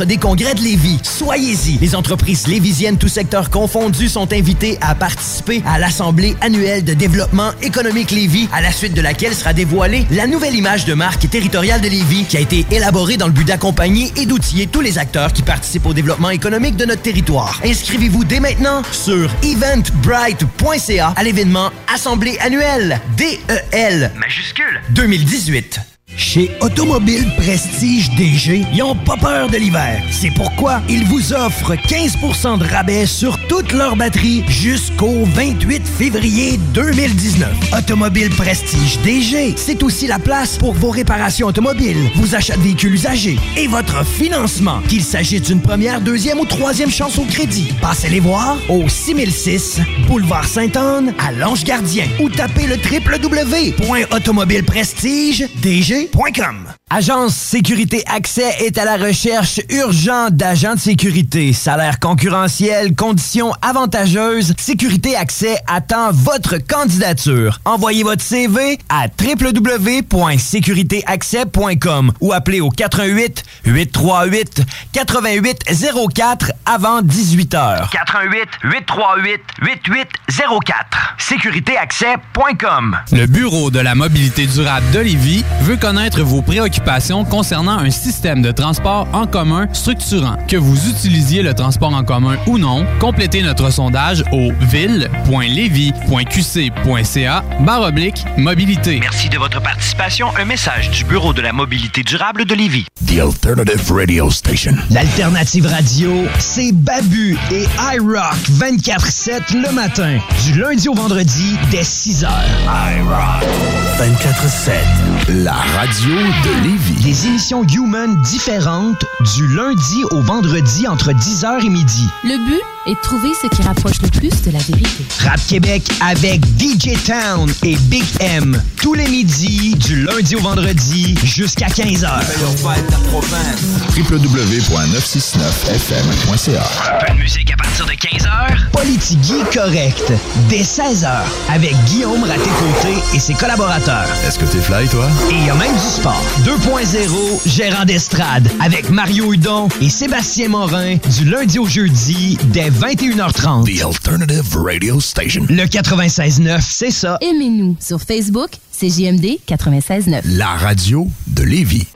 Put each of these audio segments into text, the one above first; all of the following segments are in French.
Centre des congrès de Lévis. Soyez-y. Les entreprises lévisiennes, tous secteurs confondus, sont invitées à participer à l'Assemblée annuelle de développement économique Lévis, à la suite de laquelle sera dévoilée la nouvelle image de marque territoriale de Lévis qui a été élaborée dans le but d'accompagner et d'outiller tous les acteurs qui participent au développement économique de notre territoire. Inscrivez-vous dès maintenant sur eventbrite.ca à l'événement Assemblée annuelle DEL majuscule 2018. Chez Automobile Prestige DG, ils n'ont pas peur de l'hiver. C'est pourquoi ils vous offrent 15% de rabais sur toutes leurs batteries jusqu'au 28 février 2019. Automobile Prestige DG, c'est aussi la place pour vos réparations automobiles, vos achats de véhicules usagés et votre financement, qu'il s'agisse d'une première, deuxième ou troisième chance au crédit. Passez les voir au 6006 Boulevard Sainte-Anne à Lange-Gardien ou tapez le www.automobileprestige.dg point com. Agence Sécurité Accès est à la recherche urgente d'agents de sécurité. Salaire concurrentiel, conditions avantageuses. Sécurité Accès attend votre candidature. Envoyez votre CV à www.sécuritéaccès.com ou appelez au 88 838 8804 avant 18 h. 88 838 8804. Sécuritéaccès.com. Le Bureau de la mobilité durable de Lévis veut connaître vos préoccupations concernant un système de transport en commun structurant. Que vous utilisiez le transport en commun ou non, complétez notre sondage au ville.levy.qc.ca oblique mobilité. Merci de votre participation. Un message du Bureau de la mobilité durable de Lévis. The Alternative Radio Station. L'alternative radio, c'est Babu et iRock 24-7 le matin, du lundi au vendredi dès 6 h. iRock 24-7. La radio de Lévis. Des émissions Human différentes du lundi au vendredi entre 10h et midi. Le but? De trouver ce qui rapproche le plus de la vérité. Rap Québec avec DJ Town et Big M. Tous les midis, du lundi au vendredi jusqu'à 15h. www.969fm.ca Un peu de musique à partir de 15h. Politigui correct. Dès 16h. Avec Guillaume Raté-Côté et ses collaborateurs. Est-ce que t'es fly, toi? Et il y a même du sport. 2.0, gérant d'estrade. Avec Mario Hudon et Sébastien Morin. Du lundi au jeudi, dès 21h30. The Alternative Radio Station. Le 96.9, c'est ça. Aimez-nous sur Facebook, c'est JMD 96.9. La radio de Lévis.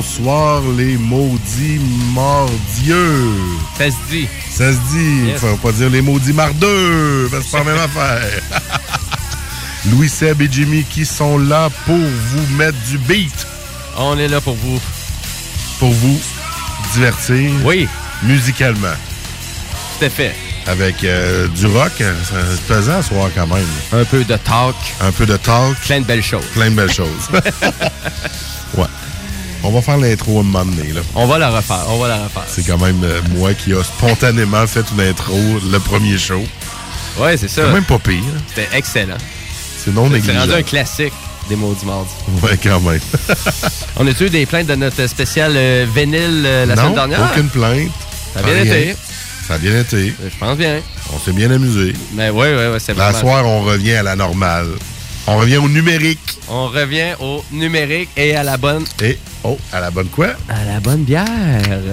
Bonsoir, les maudits mordieux. Ça se dit. Ça se dit. Yes. Faut pas dire les maudits mardeux, c'est pas la même affaire. Louis Seb et Jimmy qui sont là pour vous mettre du beat, On est là pour vous. pour vous divertir Oui, musicalement. à fait. Avec euh, du rock, c'est pesant à soir quand même. Un peu de talk, Un peu de talk, plein de belles choses. plein de belles choses. On va faire l'intro un moment donné, là. On va la refaire, on va la refaire. C'est quand même euh, moi qui a spontanément fait une intro le premier show. Ouais, c'est ça. C'est même pas pire. C'était excellent. C'est non C'est négligeable. rendu un classique des maudits mardis. Ouais, quand même. On a-tu eu des plaintes de notre spécial euh, vinyle euh, la non, semaine dernière? aucune plainte. Ça a bien Rien. été. Ça a bien été. Je pense bien. On s'est bien amusé. Mais ouais, ouais, ouais, c'est La vraiment... soir, on revient à la normale. On revient au numérique. On revient au numérique et à la bonne... Et, oh, à la bonne quoi? À la bonne bière.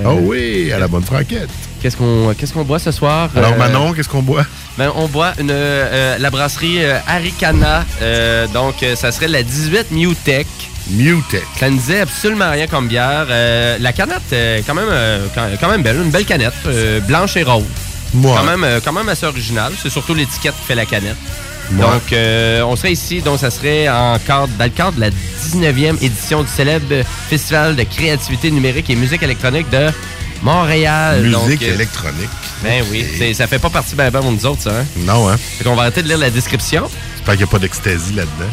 Oh oui, à la bonne franquette. Qu'est-ce qu'on qu'est-ce qu'on boit ce soir? Alors, Euh, Manon, qu'est-ce qu'on boit? Ben, on boit une, euh, la brasserie euh, Aricana. Donc, ça serait la 18 Mutech. Mutex. Ça ne disait absolument rien comme bière. La canette, est quand même, quand, quand même belle. Une belle canette, blanche et rose. Ouais. Quand, même, quand même assez original. C'est surtout l'étiquette qui fait la canette. Ouais. Donc, euh, on serait ici, donc ça serait en cadre, dans le cadre de la 19e édition du célèbre Festival de créativité numérique et musique électronique de Montréal. Musique Donc, euh, électronique. Ben oui, ça fait pas partie ben ben de nous autres, ça. Hein? Non, hein? Fait qu'on va arrêter de lire la description. J'espère qu'il n'y a pas d'ecstasy là-dedans.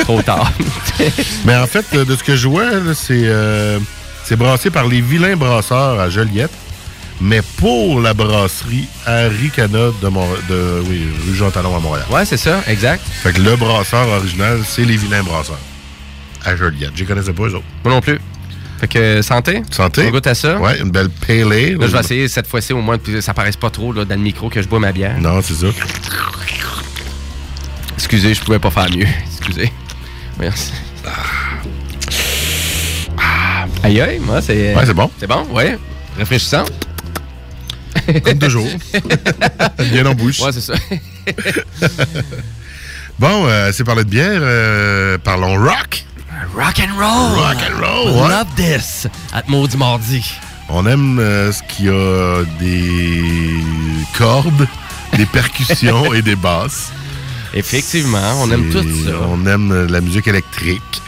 Trop tard. Mais en fait, euh, de ce que je vois, euh, c'est brassé par les vilains brasseurs à Joliette, mais pour la brasserie Harry Cana de, Mont- de oui, rue Jean-Talon à Montréal. ouais, c'est ça, exact. Fait que le brasseur original, c'est les vilains brasseurs à Joliette. Je les connaissais pas, eux autres. Moi non plus. Fait que santé. Santé. On goûte à ça. Ouais, une belle pale ale. Là, je vais essayer cette fois-ci au moins que ça paraisse pas trop là, dans le micro que je bois ma bière. Non, c'est ça. Excusez, je pouvais pas faire mieux. Excusez. Voyons. Ah. Aïe aïe, moi c'est. Ouais, c'est bon. C'est bon, ouais. Rafraîchissant. Comme toujours. Bien en bouche. Ouais, c'est ça. Bon, euh, c'est parler de bière. euh, parlons rock. Rock and roll. Rock and roll, ouais. Love this. At Maudit Mardi. On aime euh, ce qui a des cordes, des percussions et des basses. Effectivement, on aime tout ça. On aime euh, la musique électrique.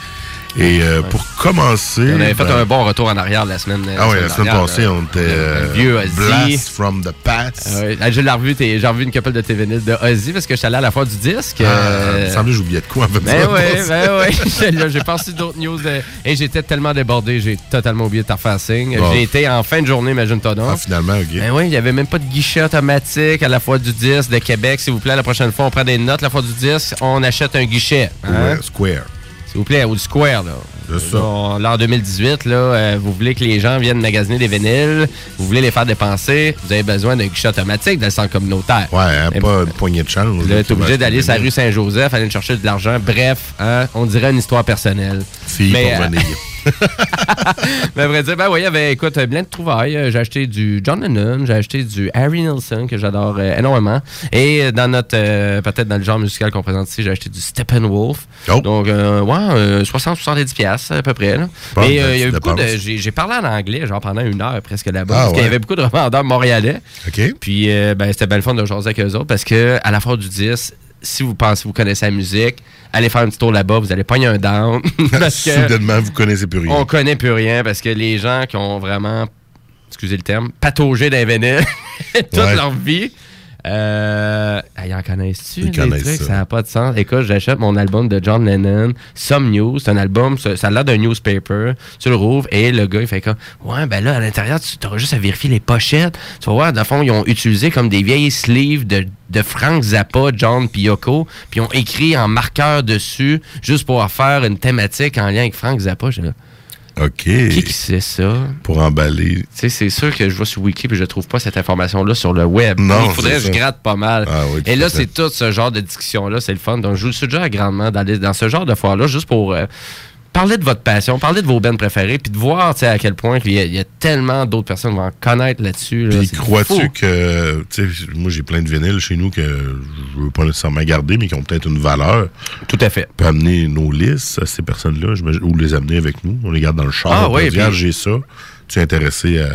Et euh, pour commencer... On avait fait ben, un bon retour en arrière la semaine. Ah oui, la semaine passée, on était... Euh, vieux Ozzy. Blast from the past. Je revu, t'es- j'ai revu une couple de tes vinyles de Ozzy parce que j'étais allé à la fois du disque. Ah, euh, Il me semblait que j'oubliais de quoi. Ben oui, ben oui. J'ai passé d'autres news de- et j'étais tellement débordé, j'ai totalement oublié de te refaire signe. Bon. J'ai été en fin de journée, imagine-toi donc. Ah, finalement, OK. Ben oui, il n'y avait même pas de guichet automatique à la fois du disque de Québec. S'il vous plaît, la prochaine fois, on prend des notes. La fois du disque, on achète un guichet. hein? Ouais, Square. S'il vous plaît, ou du Square, là. C'est ça. Là, L'an 2018, là, euh, vous voulez que les gens viennent magasiner des vinyles, vous voulez les faire dépenser, vous avez besoin d'un guichet automatique dans le centre communautaire. Ouais, hein, Et- pas une poignée de change. Vous êtes obligé d'aller sur la rue Saint-Joseph, aller chercher de l'argent. Bref, hein, on dirait une histoire personnelle. Fille Mais, pour euh, venir. Mais à vrai dire, ben oui, il y avait, écoute, plein de trouvailles. Euh, J'ai acheté du John Lennon, j'ai acheté du Harry Nilsson, que j'adore euh, énormément. Et euh, dans notre, euh, peut-être dans le genre musical qu'on présente ici, j'ai acheté du Steppenwolf. Oh. Donc, euh, ouais, euh, 60-70$ piastres, à peu près. Là. Bon, Et ben, il y a eu beaucoup de. J'ai parlé en anglais, genre pendant une heure presque là-bas. Ah, parce qu'il y avait beaucoup de revendeurs montréalais. OK. Puis, ben, c'était bien le fun de jaser avec eux autres parce que à la fin du 10, si vous pensez que vous connaissez la musique, allez faire un petit tour là-bas, vous allez pogner un down. parce que Soudainement, vous connaissez plus rien. on connaît plus rien parce que les gens qui ont vraiment, excusez le terme, pataugé d'un vénile toute Ouais. leur vie, euh, ils en connaissent-tu? Ils des connaissent trucs? ça. Ça n'a pas de sens. Écoute, j'achète mon album de John Lennon, Some News. C'est un album, ça, a l'air d'un newspaper. Tu le rouvres et le gars, il fait comme, ouais, ben là, à l'intérieur, tu auras juste à vérifier les pochettes. Tu vas voir, dans le fond, ils ont utilisé comme des vieilles sleeves de, de Frank Zappa, John puis Yoko, puis ils ont écrit en marqueur dessus, juste pour faire une thématique en lien avec Frank Zappa. Là, OK. qui qui sait ça? Pour emballer. Tu sais, c'est sûr que je vais sur Wiki et je trouve pas cette information-là sur le web. Non, Il faudrait que je gratte pas mal. Ah oui, et là, c'est tout ce genre de discussion-là, c'est le fun. Donc, je vous suggère grandement d'aller dans ce genre de foire-là juste pour euh, parler de votre passion, parler de vos bands préférés, puis de voir à quel point il y, a- il y a tellement d'autres personnes qui vont en connaître là-dessus. là. Crois-tu que, moi j'ai plein de vinyles chez nous que je veux pas nécessairement garder, mais qui ont peut-être une valeur. Tout à fait. peut amener nos listes à ces personnes-là, ou les amener avec nous. On les garde dans le char. Ah oui, dire, puis- j'ai ça. Tu es intéressé à,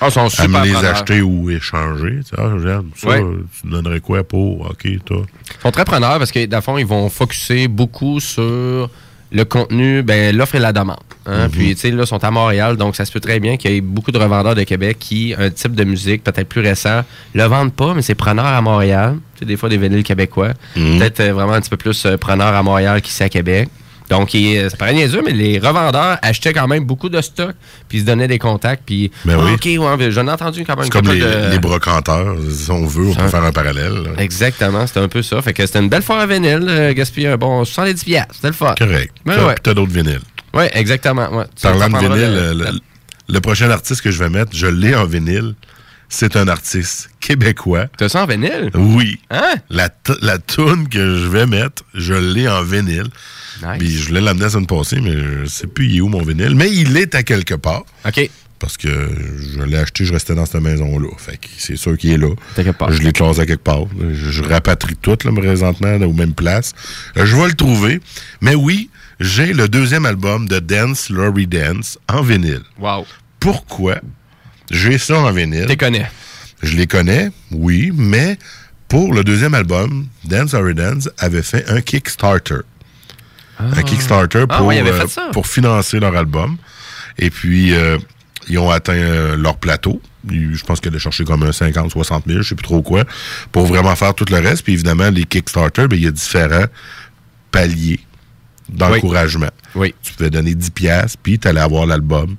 Ah, sont à me les preneurs. acheter ou échanger. Ah, regarde, ça, Ouais. tu me donnerais quoi pour? OK, toi. Ils sont très preneurs parce que, dans le fond, ils vont focuser beaucoup sur le contenu, ben, l'offre et la demande. hein. Mhm. Puis, tu sais, là, ils sont à Montréal, donc ça se peut très bien qu'il y ait beaucoup de revendeurs de Québec qui, un type de musique peut-être plus récent, le vendent pas, mais c'est preneur à Montréal. Tu sais, des fois, des vinyles québécois. Mhm. Peut-être euh, vraiment un petit peu plus euh, preneur à Montréal qu'ici à Québec. Donc, il- euh, c'est pas niaiseux, mais les revendeurs achetaient quand même beaucoup de stock, puis ils se donnaient des contacts, puis Ben Ah, oui. OK, ouais, j'en ai entendu quand même C'est comme les, de- les brocanteurs. Si on veut, on peut Ça- faire un parallèle. là. Exactement, c'était un peu ça. Fait que c'était une belle foire à vinyle, euh, gaspiller un bon 70 piastres, c'était le fun. Correct. Ben T'as- ouais. Puis t'as d'autres vinyles. Oui, exactement. Ouais. Parlant de vinyle, le- le- le prochain artiste que je vais mettre, je l'ai en vinyle. C'est un artiste québécois. T'as ça en vinyle? Oui. Hein? La, la toune que je vais mettre, je l'ai en vinyle. Nice. Puis je voulais l'amener la semaine passée, mais je sais plus il est où mon vinyle. Mais il est à quelque part. OK. Parce que je l'ai acheté, je restais dans cette maison-là. Fait que c'est sûr qu'il est là. Quelque part. Je l'ai classé à quelque part. Je, je rapatrie tout là, présentement aux mêmes places. Euh, Je vais le trouver. Mais oui, j'ai le deuxième album de Dance Laurie Dance en vinyle. Wow. Pourquoi j'ai ça en vinyle? Tu connais. Je les connais, oui, mais pour le deuxième album, Dance Laurie Dance avait fait un Kickstarter. Un Kickstarter Ah pour, ouais, euh, pour financer leur album. Et puis, euh, ils ont atteint euh, leur plateau. Je pense qu'ils allaient chercher comme un 50, 60 000, je sais plus trop quoi, pour vraiment faire tout le reste. Puis évidemment, les Kickstarter, ben, il y a différents paliers d'encouragement. Oui. Tu pouvais donner 10 pièces puis tu allais avoir l'album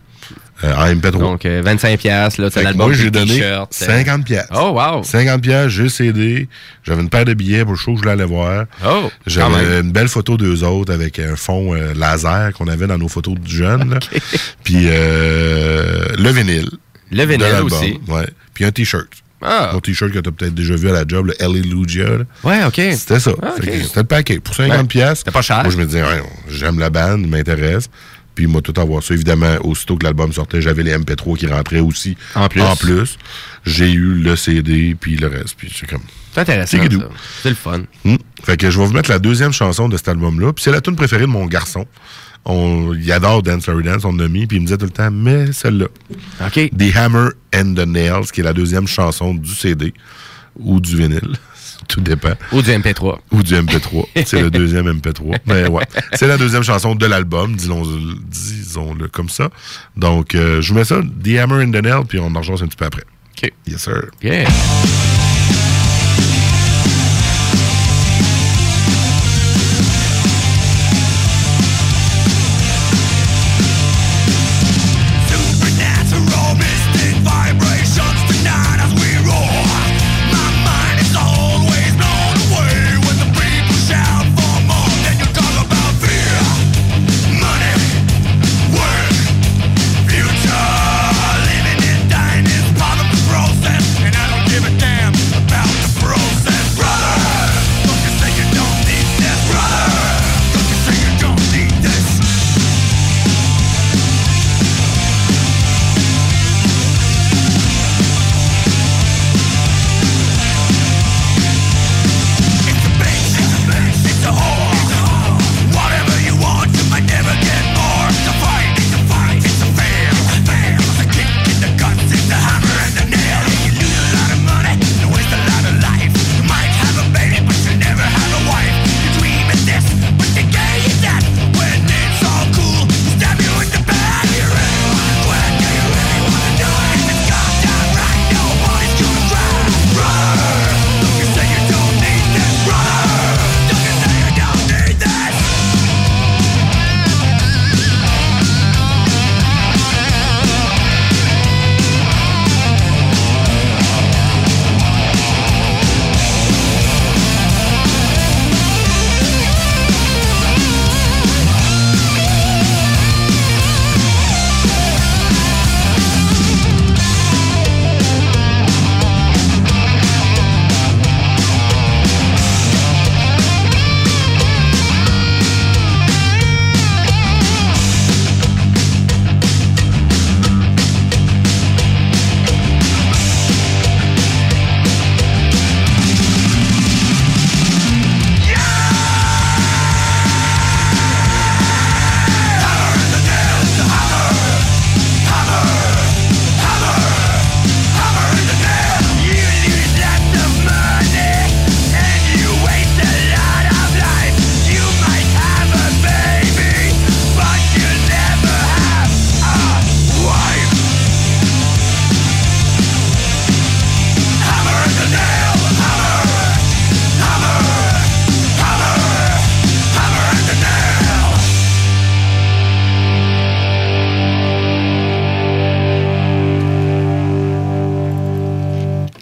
en MP3. Donc, euh, 25 piastres, là, Fait c'est l'album, moi, j'ai donné t-shirt, euh. 50 pièces. Oh, wow. 50 pièces, j'ai CD, j'avais une paire de billets pour le show que je voulais aller voir. Oh, J'avais une belle photo d'eux autres avec un fond euh, laser qu'on avait dans nos photos de jeunes. là. Puis euh, le vinyle. Le vinyle aussi. Ouais. Puis un t-shirt. Ah. Un t-shirt que tu as peut-être déjà vu à la job, le Alleluia. là. Ouais, OK. C'était ça. Ah, C'était le paquet. Pour 50 Ouais. pièces. C'était pas cher. Moi, je me disais, j'aime la bande, m'intéresse. Puis moi, tout avoir ça. Évidemment, aussitôt que l'album sortait, j'avais les MP3 qui rentraient aussi. En plus. En plus. J'ai eu le CD, puis le reste. Puis c'est comme... C'est intéressant, C'est le fun. Hmm. Fait que je vais vous mettre la deuxième chanson de cet album-là. Puis c'est la tune préférée de mon garçon. On, il adore Dance Larry Dance, on l'a mis, puis il me disait tout le temps, mais celle-là. OK. The Hammer and the Nails, qui est la deuxième chanson du CD ou du vinyle. Tout dépend. Ou du MP3. Ou du MP3. C'est le deuxième MP3. Mais ouais. C'est la deuxième chanson de l'album, disons-le disons-le comme ça. Donc, euh, je vous mets ça, The Hammer and the Nail, puis on en rejoint un petit peu après. OK. Yes, sir. Yeah.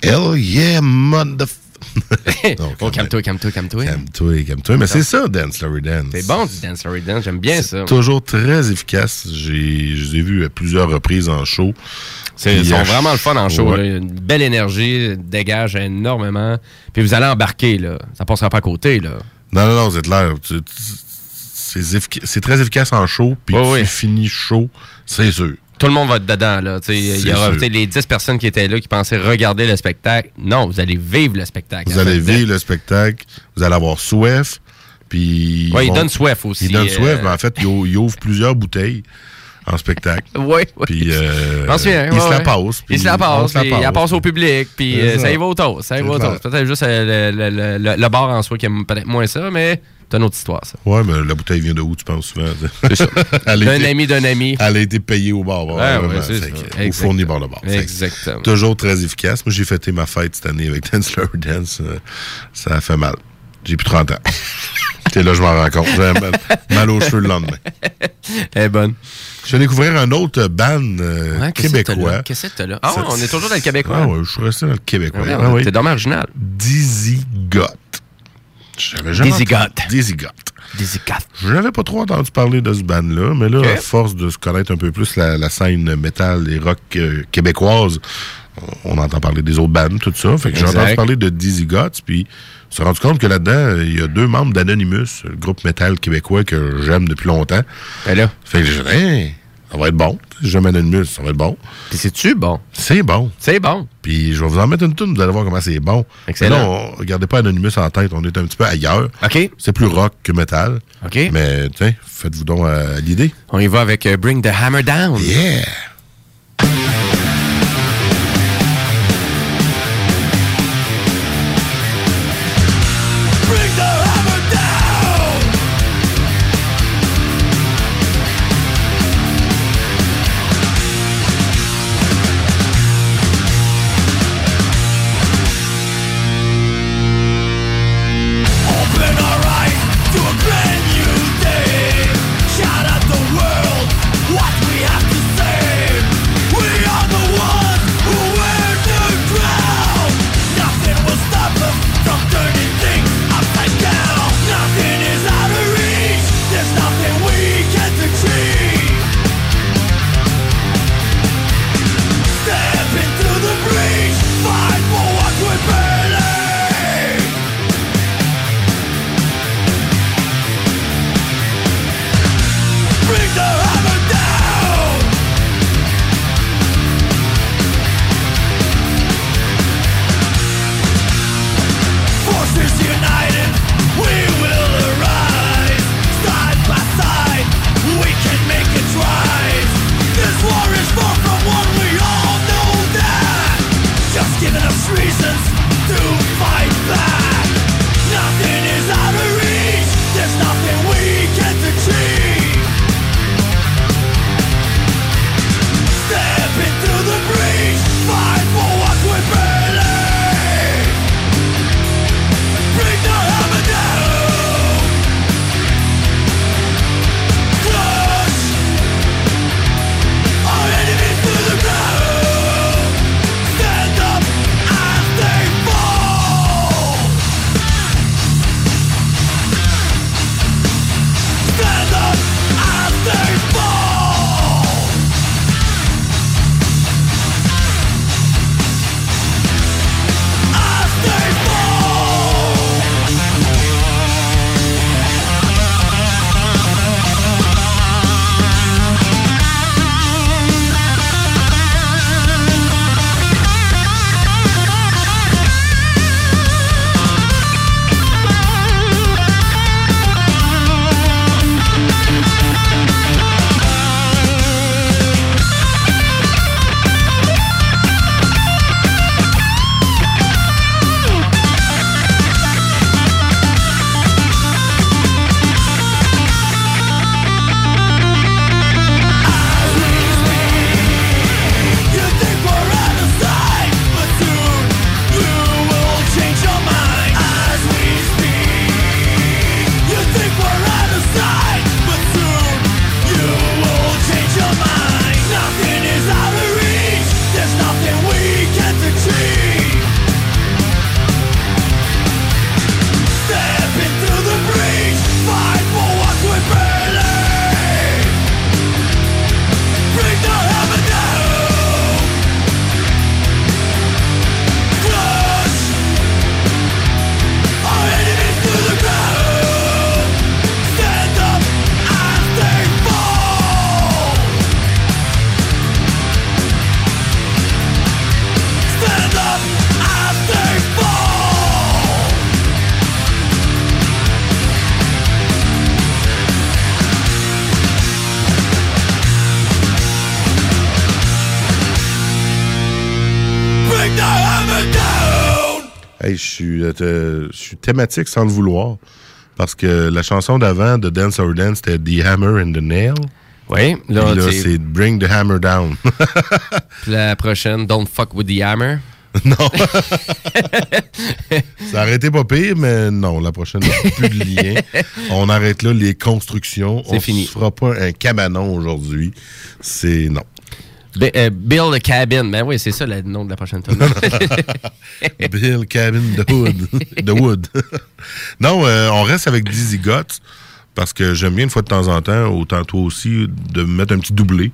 Hell yeah, motherf... Non, Oh, calme-toi, calme-toi, calme-toi. Calme-toi, calme-toi. Mais c'est ça, Dance Larry Dance. C'est bon du Dance Larry Dance, j'aime bien ça. Toujours très efficace. J'ai, je les ai vus à plusieurs reprises en show. Ils sont vraiment le fun en show. ouais. là. Une belle énergie, dégage énormément. Puis vous allez embarquer, là. Ça passera pas à côté, là. Non, non, non, clair. Tu- tu- C'est, très efficace en show, puis Ouais, tu finis chaud, c'est sûr. Tout le monde va être dedans, là. Il y aura les 10 personnes qui étaient là qui pensaient regarder le spectacle. Non, vous allez vivre le spectacle. Vous allez vivre le spectacle, vous allez avoir soif, Puis Ouais, il vont- donne soif aussi, Il donne euh, soif, mais en fait, il, ou- il ouvre plusieurs bouteilles en spectacle. Oui, oui. Puis euh, il se la passe. Il se la passe, puis il la passe au public, puis euh, ça. y va au toast, ça y va au toast. Peut-être juste euh, le, le, le, le bar en soi qui aime peut-être moins ça, mais c'est une autre histoire, ça. Ouais, mais la bouteille vient de où, tu penses souvent? C'est ça. D'un ami d'un ami. Elle a été payée au bar. Ouais, que- Ou fournie par le bar. Exactement. Toujours très efficace. Moi, j'ai fêté ma fête cette année avec Dance Lower Dance. Euh, Ça a fait mal. J'ai plus 30 ans. C'est là, je m'en rends compte. J'avais mal, mal aux cheveux le lendemain. Elle est bonne. Je vais découvrir un autre band euh, Ouais, québécois. Qu'est-ce que t'as là? Ah, on est toujours dans le québécois. Ah ouais, je suis resté dans le québécois. Ouais, Ah oui. T'es dommage original. Dizzy Got. Dizzy Got. Dizzy Got. Je n'avais pas trop entendu parler de ce band-là, mais là, à force de se connaître un peu plus la, la scène métal et rock euh, québécoise, on entend parler des autres bands, tout ça. Fait que j'ai entendu parler de Dizzy Guts, puis on s'est rendu compte que là-dedans, il y a deux membres d'Anonymous, le groupe métal québécois que j'aime depuis longtemps. Ben là. Fait que j'ai dit, Hey, ça va être bon. J'aime Anonymous, ça va être bon. Puis c'est-tu bon? C'est bon. C'est bon. Puis je vais vous en mettre une toune, vous allez voir comment c'est bon. Excellent. Mais là, on, regardez pas Anonymous en tête, on est un petit peu ailleurs. OK. C'est plus rock que métal. OK. Mais, tiens, faites-vous donc à l'idée. On y va avec euh, Bring the Hammer Down. Yeah! Je suis, te- je suis thématique sans le vouloir. Parce que la chanson d'avant de Dance or Dance, c'était The Hammer and the Nail. Oui, là, là, c'est Bring the Hammer Down. puis la prochaine, Don't Fuck with the Hammer. non. Ça aurait été pas pire, mais non, la prochaine, plus de lien. On arrête là les constructions. C'est On fini. se fera pas un cabanon aujourd'hui. C'est non. Bi- euh, Build a Cabin. Ben oui, c'est ça le nom de la prochaine tune. Bill Cabin the Wood. the Wood. non, euh, on reste avec Dizzy Guts parce que j'aime bien une fois de temps en temps, autant toi aussi, de mettre un petit doublé.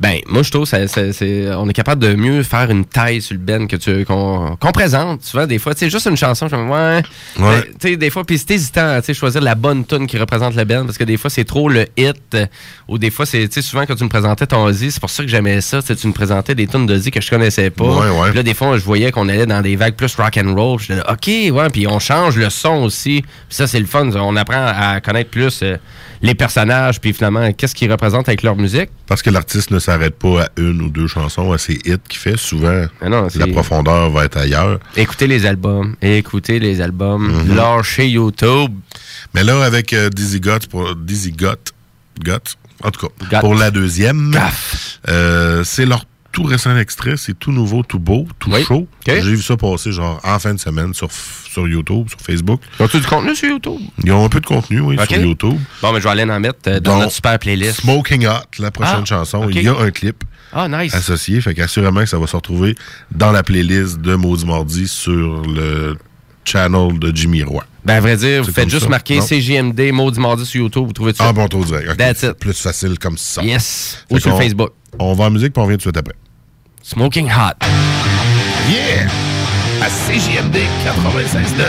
Ben, moi, je trouve c'est, on est capable de mieux faire une taille sur le Ben que tu, qu'on, qu'on présente. Souvent, des fois, tu sais, juste une chanson, je me dis, ouais. Ouais. Ben, tu sais, des fois, puis c'est hésitant, tu sais, choisir la bonne tune qui représente le Ben, parce que des fois, c'est trop le hit, euh, ou des fois, c'est, tu sais, souvent, quand tu me présentais ton Ozzy, c'est pour ça que j'aimais ça, tu me présentais des tunes d'Ozzy que je connaissais pas. Ouais, ouais. Puis là, des fois, je voyais qu'on allait dans des vagues plus rock and roll. Je disais, OK, ouais, puis on change le son aussi. Puis ça, c'est le fun. On apprend à connaître plus euh, les personnages, puis finalement, qu'est-ce qu'ils représentent avec leur musique? Parce que l'artiste ne s'arrête pas à une ou deux chansons, à ses hits qu'il fait. Souvent, non, la profondeur va être ailleurs. Écoutez les albums, écoutez les albums, Mhm. lâchez YouTube. Mais là, avec euh, Dizzy Guts, pour Dizzy Gut, Gut, en tout cas, pour la deuxième, euh, c'est leur tout récent extrait, c'est tout nouveau, tout beau, tout Oui. chaud. J'ai vu ça passer genre en fin de semaine sur, sur YouTube, sur Facebook. As-tu du contenu sur YouTube? Ils ont un peu de contenu, oui, sur YouTube. Bon, mais je vais aller en mettre euh, dans Donc, notre super playlist. Smoking Hot, la prochaine Ah, chanson, il y a un clip Ah, nice. associé, fait qu'assurément que ça va se retrouver dans la playlist de Maudit Mardi sur le channel de Jimmy Roy. Ben, à vrai dire, vous faites juste ça, marquer non? CJMD, Maudit Mardi sur YouTube, vous trouvez ça. Ah bon, direct. ok. That's it. Plus facile comme ça. Yes. Fait Ou sur Facebook. On va en musique, puis on revient tout de suite après. Smoking Hot. Yeah! À CJMD 96.9.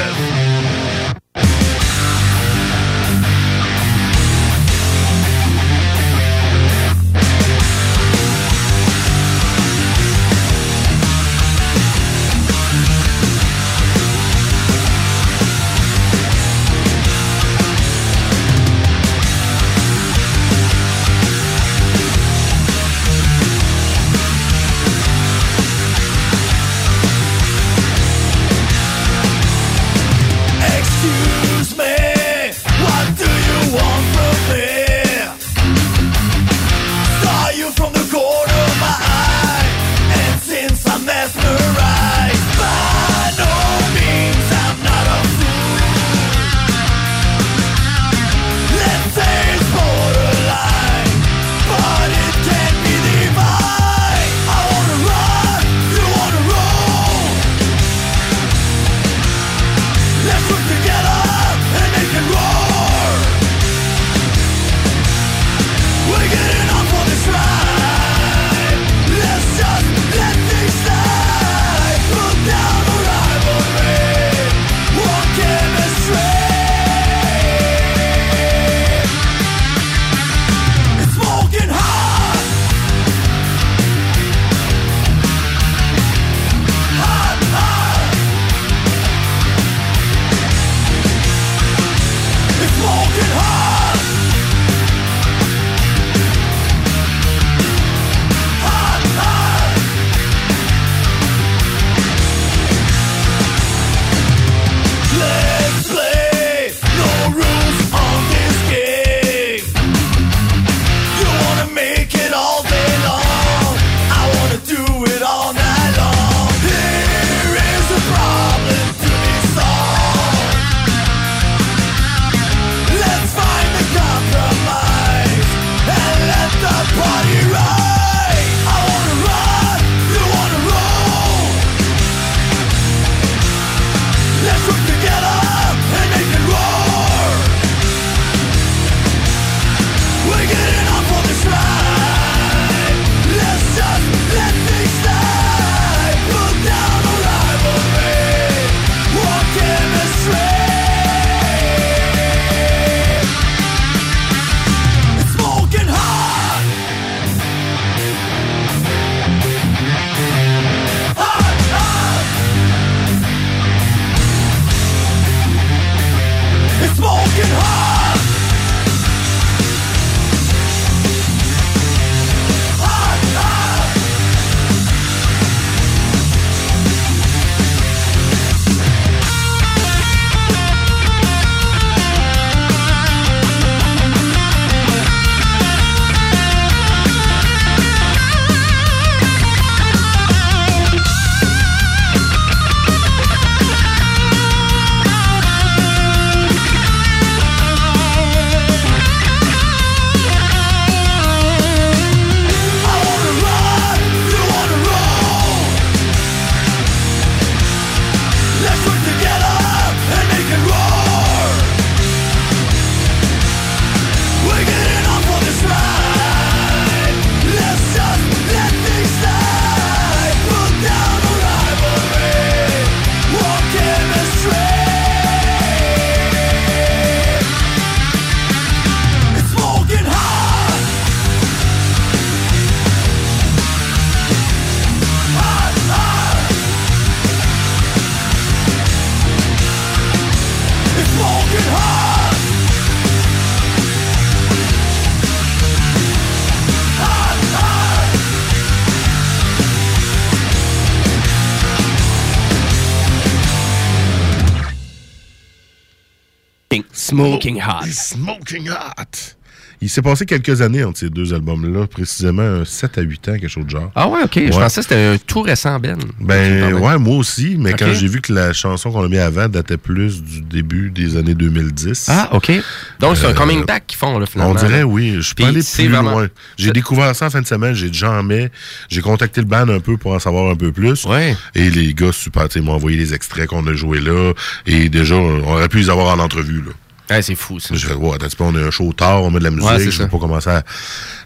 Smoking Hot. Smoking Hot. Il s'est passé quelques années entre ces deux albums-là, précisément un 7 à 8 ans, quelque chose de genre. Ah ouais, ok. Je pensais que c'était un tout récent Ben. Ben ouais, moi aussi, mais quand j'ai vu que la chanson qu'on a mis avant datait plus du début des années 2010. Ah, ok. Donc, c'est un Euh, coming back qu'ils font, là, finalement. On dirait oui. Je suis pas allé plus vraiment- loin. J'ai découvert ça en fin de semaine. J'ai jamais. J'ai contacté le band un peu pour en savoir un peu plus. Ouais. Et les gars, super, ils m'ont envoyé les extraits qu'on a joués là. Et déjà, on aurait pu les avoir en entrevue, là. Ouais, c'est fou, ça. Je ouais, on a un show tard, on met de la musique. Ouais, je vais pas commencer à.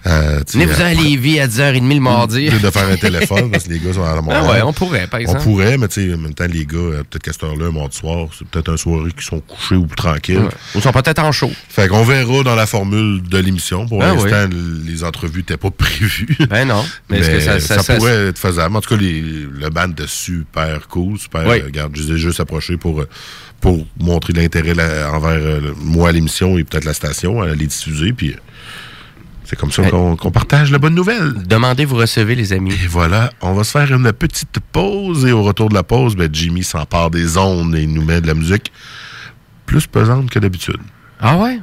Venez-vous à- à Lévis à 10h30 le mardi. de faire un téléphone parce que les gars sont à la Ah ouais, on pourrait, par On exemple. pourrait, mais tu sais, en même temps, les gars, euh, peut-être qu'à cette heure-là, un mardi soir, c'est peut-être un soirée qui sont couchés ou tranquilles. Ouais. Ou sont peut-être en show. Fait qu'on verra dans la formule de l'émission. Pour Ah l'instant, les entrevues n'étaient pas prévues. Ben non. Mais, est-ce que ça, ça, ça- pourrait être faisable. En tout cas, les- le band était super cool, super. Oui. euh, regarde, je les ai juste approchés pour, euh, pour montrer l'intérêt envers euh, moi à l'émission et peut-être la station, à les diffuser. Puis euh, c'est comme ça qu'on partage la bonne nouvelle. Demandez, vous recevez, les amis. Et voilà, on va se faire une petite pause et au retour de la pause, ben, Jimmy s'empare des ondes et nous met de la musique plus pesante que d'habitude. Ah ouais?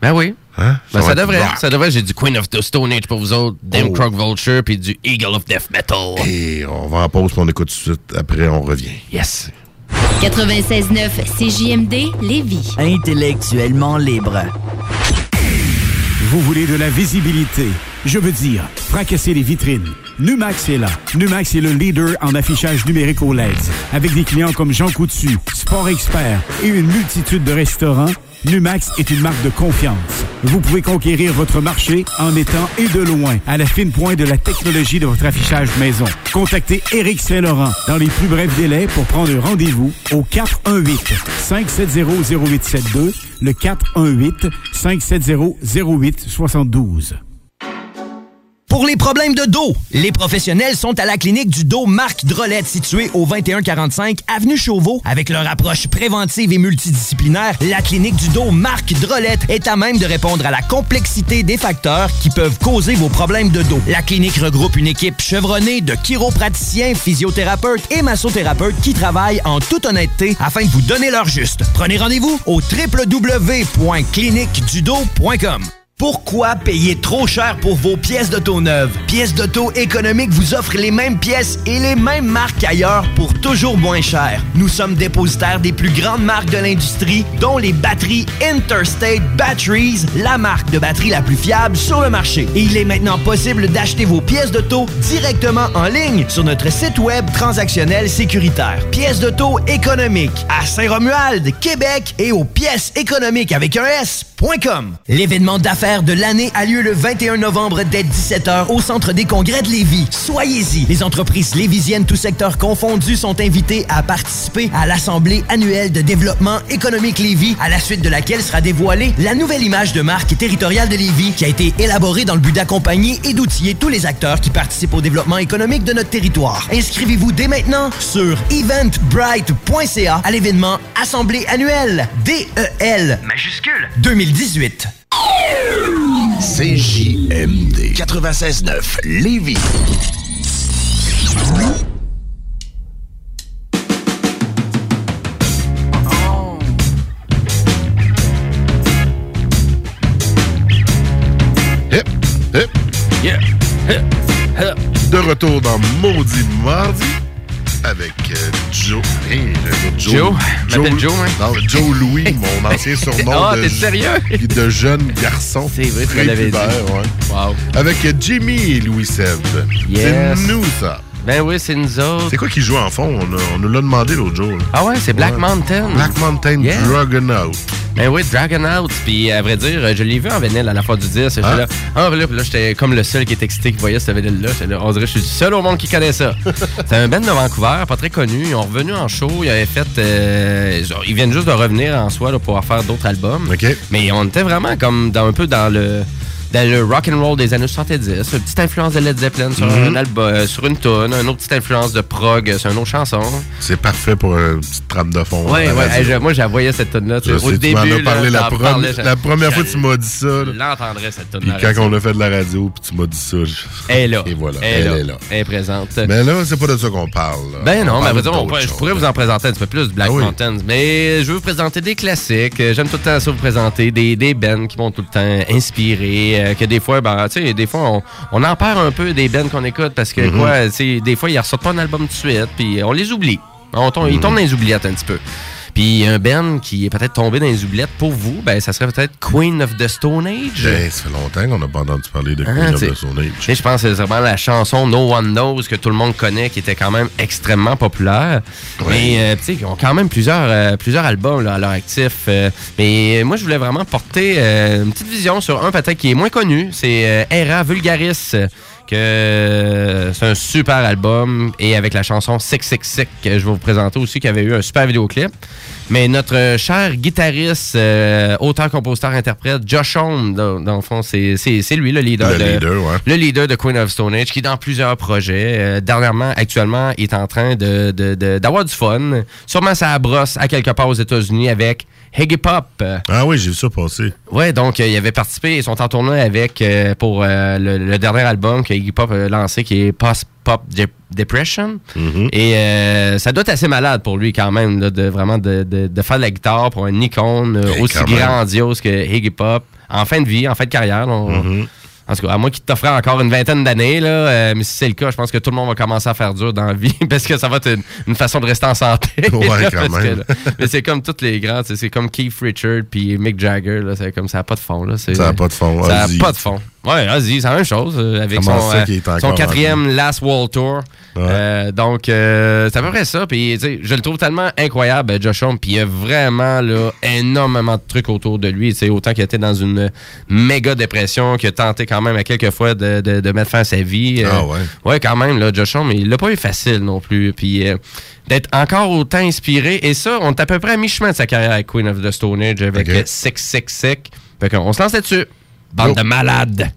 Ben oui. Hein? Ben, ça, devrait. rock. Ça devrait. J'ai du Queen of the Stone Age pour vous autres, Damn Oh. Croc Vulture, puis du Eagle of Death Metal. Et on va en pause, puis on écoute tout de suite. Après, on revient. Yes. 96.9 CJMD Lévis. Intellectuellement libre. Vous voulez de la visibilité? Je veux dire, fracasser les vitrines. Numax est là. Numax est le leader en affichage numérique au LED. Avec des clients comme Jean Coutu, Sport Expert et une multitude de restaurants, Numax est une marque de confiance. Vous pouvez conquérir votre marché en étant et de loin à la fine pointe de la technologie de votre affichage maison. Contactez Éric Saint-Laurent dans les plus brefs délais pour prendre rendez-vous au 418 570 0872 le 418 570 0872. Pour les problèmes de dos, les professionnels sont à la clinique du dos Marc Drolette située au 2145 avenue Chauveau. Avec leur approche préventive et multidisciplinaire, la clinique du dos Marc Drolette est à même de répondre à la complexité des facteurs qui peuvent causer vos problèmes de dos. La clinique regroupe une équipe chevronnée de chiropraticiens, physiothérapeutes et massothérapeutes qui travaillent en toute honnêteté afin de vous donner leur juste. Prenez rendez-vous au www.cliniquedudo.com. Pourquoi payer trop cher pour vos pièces d'auto neuves? Pièces d'auto économiques vous offrent les mêmes pièces et les mêmes marques ailleurs pour toujours moins cher. Nous sommes dépositaires des plus grandes marques de l'industrie, dont les batteries Interstate Batteries, la marque de batterie la plus fiable sur le marché. Et il est maintenant possible d'acheter vos pièces d'auto directement en ligne sur notre site web transactionnel sécuritaire. Pièces d'auto économiques à Saint-Romuald, Québec et aux pièces économiques avec un S.com. L'événement d'affaires de l'année a lieu le 21 novembre dès 17h au Centre des congrès de Lévis. Soyez-y. Les entreprises lévisiennes, tous secteurs confondus, sont invitées à participer à l'Assemblée annuelle de développement économique Lévis, à la suite de laquelle sera dévoilée la nouvelle image de marque territoriale de Lévis qui a été élaborée dans le but d'accompagner et d'outiller tous les acteurs qui participent au développement économique de notre territoire. Inscrivez-vous dès maintenant sur eventbrite.ca à l'événement Assemblée annuelle DEL majuscule 2018. CJMD 96.9 Lévis. Hip, hip. Yeah. Huh. Huh. De retour dans Maudit Mardi avec euh, Joe. Hey, le Joe? M'appelle Joe, hein? Non, Joe Louis, mon ancien surnom Ah, de, t'es sérieux? de jeune garçon. C'est vrai, tu l'avais dit. prépubère, ouais. Wow. Avec euh, Jimmy et Louis Seb. Yes. C'est nous, ça. Ben oui, c'est nous autres. C'est quoi qui joue en fond? On, a- on nous l'a demandé l'autre jour. là. Ah ouais, c'est Black Ouais. Mountain. Black Mountain Yeah. Dragonaut. Ben oui, Dragon Out. Puis à vrai dire, je l'ai vu en vinyle à la fois du disque. J'étais Ah. là, ah, là, puis là j'étais comme le seul qui était excité qui voyait ce vinyle-là. On dirait que je suis le seul au monde qui connaît ça. C'est un band de Vancouver, pas très connu. Ils ont revenu en show. Ils avaient fait. euh, genre, ils viennent juste de revenir en soi là, pour faire d'autres albums. OK. Mais on était vraiment comme dans un peu dans le dans le rock and roll des années 70, une petite influence de Led Zeppelin sur Mhm. un album, euh, sur une tune, une autre petite influence de prog sur une autre chanson. C'est parfait pour une petite trame de fond. Ouais, la ouais, radio. hey, je- moi j'avoyais cette tune là Je au sais, début. as là, parlé la, prom- parlais, la première fois que tu m'as dit ça. Je l'entendrais cette tune Puis quand on a fait de la radio, puis tu m'as dit ça. je- Elle est là. Et voilà, Elle, elle est est là. Elle est présente. Mais là, c'est pas de ça qu'on parle. là. Ben non, On mais parle à vrai dire, on d'autre pourrait- je pourrais vous en présenter un petit peu plus du Black Ah oui. Mountains. Mais je veux vous présenter des classiques. J'aime tout le temps ça vous présenter des, des bands qui vont tout le temps inspirer. Euh, que des fois, ben, tu sais, des fois, on, on en perd un peu des bands qu'on écoute parce que, Mhm. quoi, tu sais, des fois, ils ressortent pas un album tout de suite, puis on les oublie. On tombe- Mhm. Ils tombent dans les oubliettes un petit peu. Puis un band qui est peut-être tombé dans les oubliettes pour vous, ben ça serait peut-être Queen of the Stone Age. Ben, ça fait longtemps qu'on n'a pas entendu parler de Ah, Queen of the Stone Age. Je pense que c'est vraiment la chanson No One Knows que tout le monde connaît, qui était quand même extrêmement populaire. Mais euh, tu sais, ils ont quand même plusieurs, euh, plusieurs albums là, à leur actif. euh, mais moi, je voulais vraiment porter euh, une petite vision sur un peut-être qui est moins connu. C'est euh, Era Vulgaris. Euh, que c'est un super album et avec la chanson Sick Sick Sick que je vais vous présenter aussi qui avait eu un super vidéoclip. Mais notre cher guitariste, euh, auteur, compositeur, interprète, Josh Homme, dans, dans le fond, c'est lui le leader. Le de- leader, ouais. le leader de Queen of Stone Age, qui est dans plusieurs projets. Euh, dernièrement, actuellement, est en train de- d'avoir du fun. Sûrement ça brosse à quelque part aux États-Unis avec Higgy Pop. Ah oui, j'ai vu ça passer. Ouais, donc euh, il avait participé, ils sont en tournée avec euh, pour euh, le, le dernier album que Iggy Pop a lancé qui est Post Pop De- Depression. Mm-hmm. Et euh, ça doit être assez malade pour lui quand même là, de vraiment de, de- de faire de la guitare pour un icône euh, aussi grandiose que Iggy Pop en fin de vie, en fin de carrière. là, on- Mm-hmm. En tout cas, à moi qui t'offrait encore une vingtaine d'années, là, euh, mais si c'est le cas, je pense que tout le monde va commencer à faire dur dans la vie parce que ça va être une, une façon de rester en santé. Ouais, là, quand que, même. là, mais c'est comme tous les grands, c'est comme Keith Richard puis Mick Jagger, là, c'est comme ça n'a pas de fond. Là, Ça n'a pas de fond. Ça n'a pas de fond. Ouais, vas-y, c'est la même chose euh, avec Comment son, ça euh, est son quatrième Last World Tour. Ouais. Euh, donc, euh, c'est à peu près ça. Puis, tu sais, je le trouve tellement incroyable, Josh Homme. Puis, il y a vraiment là, énormément de trucs autour de lui. Tu sais, autant qu'il était dans une méga dépression, qu'il a tenté quand même à quelques fois de, de, de mettre fin à sa vie. Ah ouais. Ouais, quand même, là, Josh Homme, il l'a pas eu facile non plus. Puis, d'être encore autant inspiré. Et ça, on est à peu près à mi-chemin de sa carrière avec Queen of the Stone Age avec Ok. euh, Sick, Sick, Sick. Fait qu'on se lance là-dessus. Bande de malades.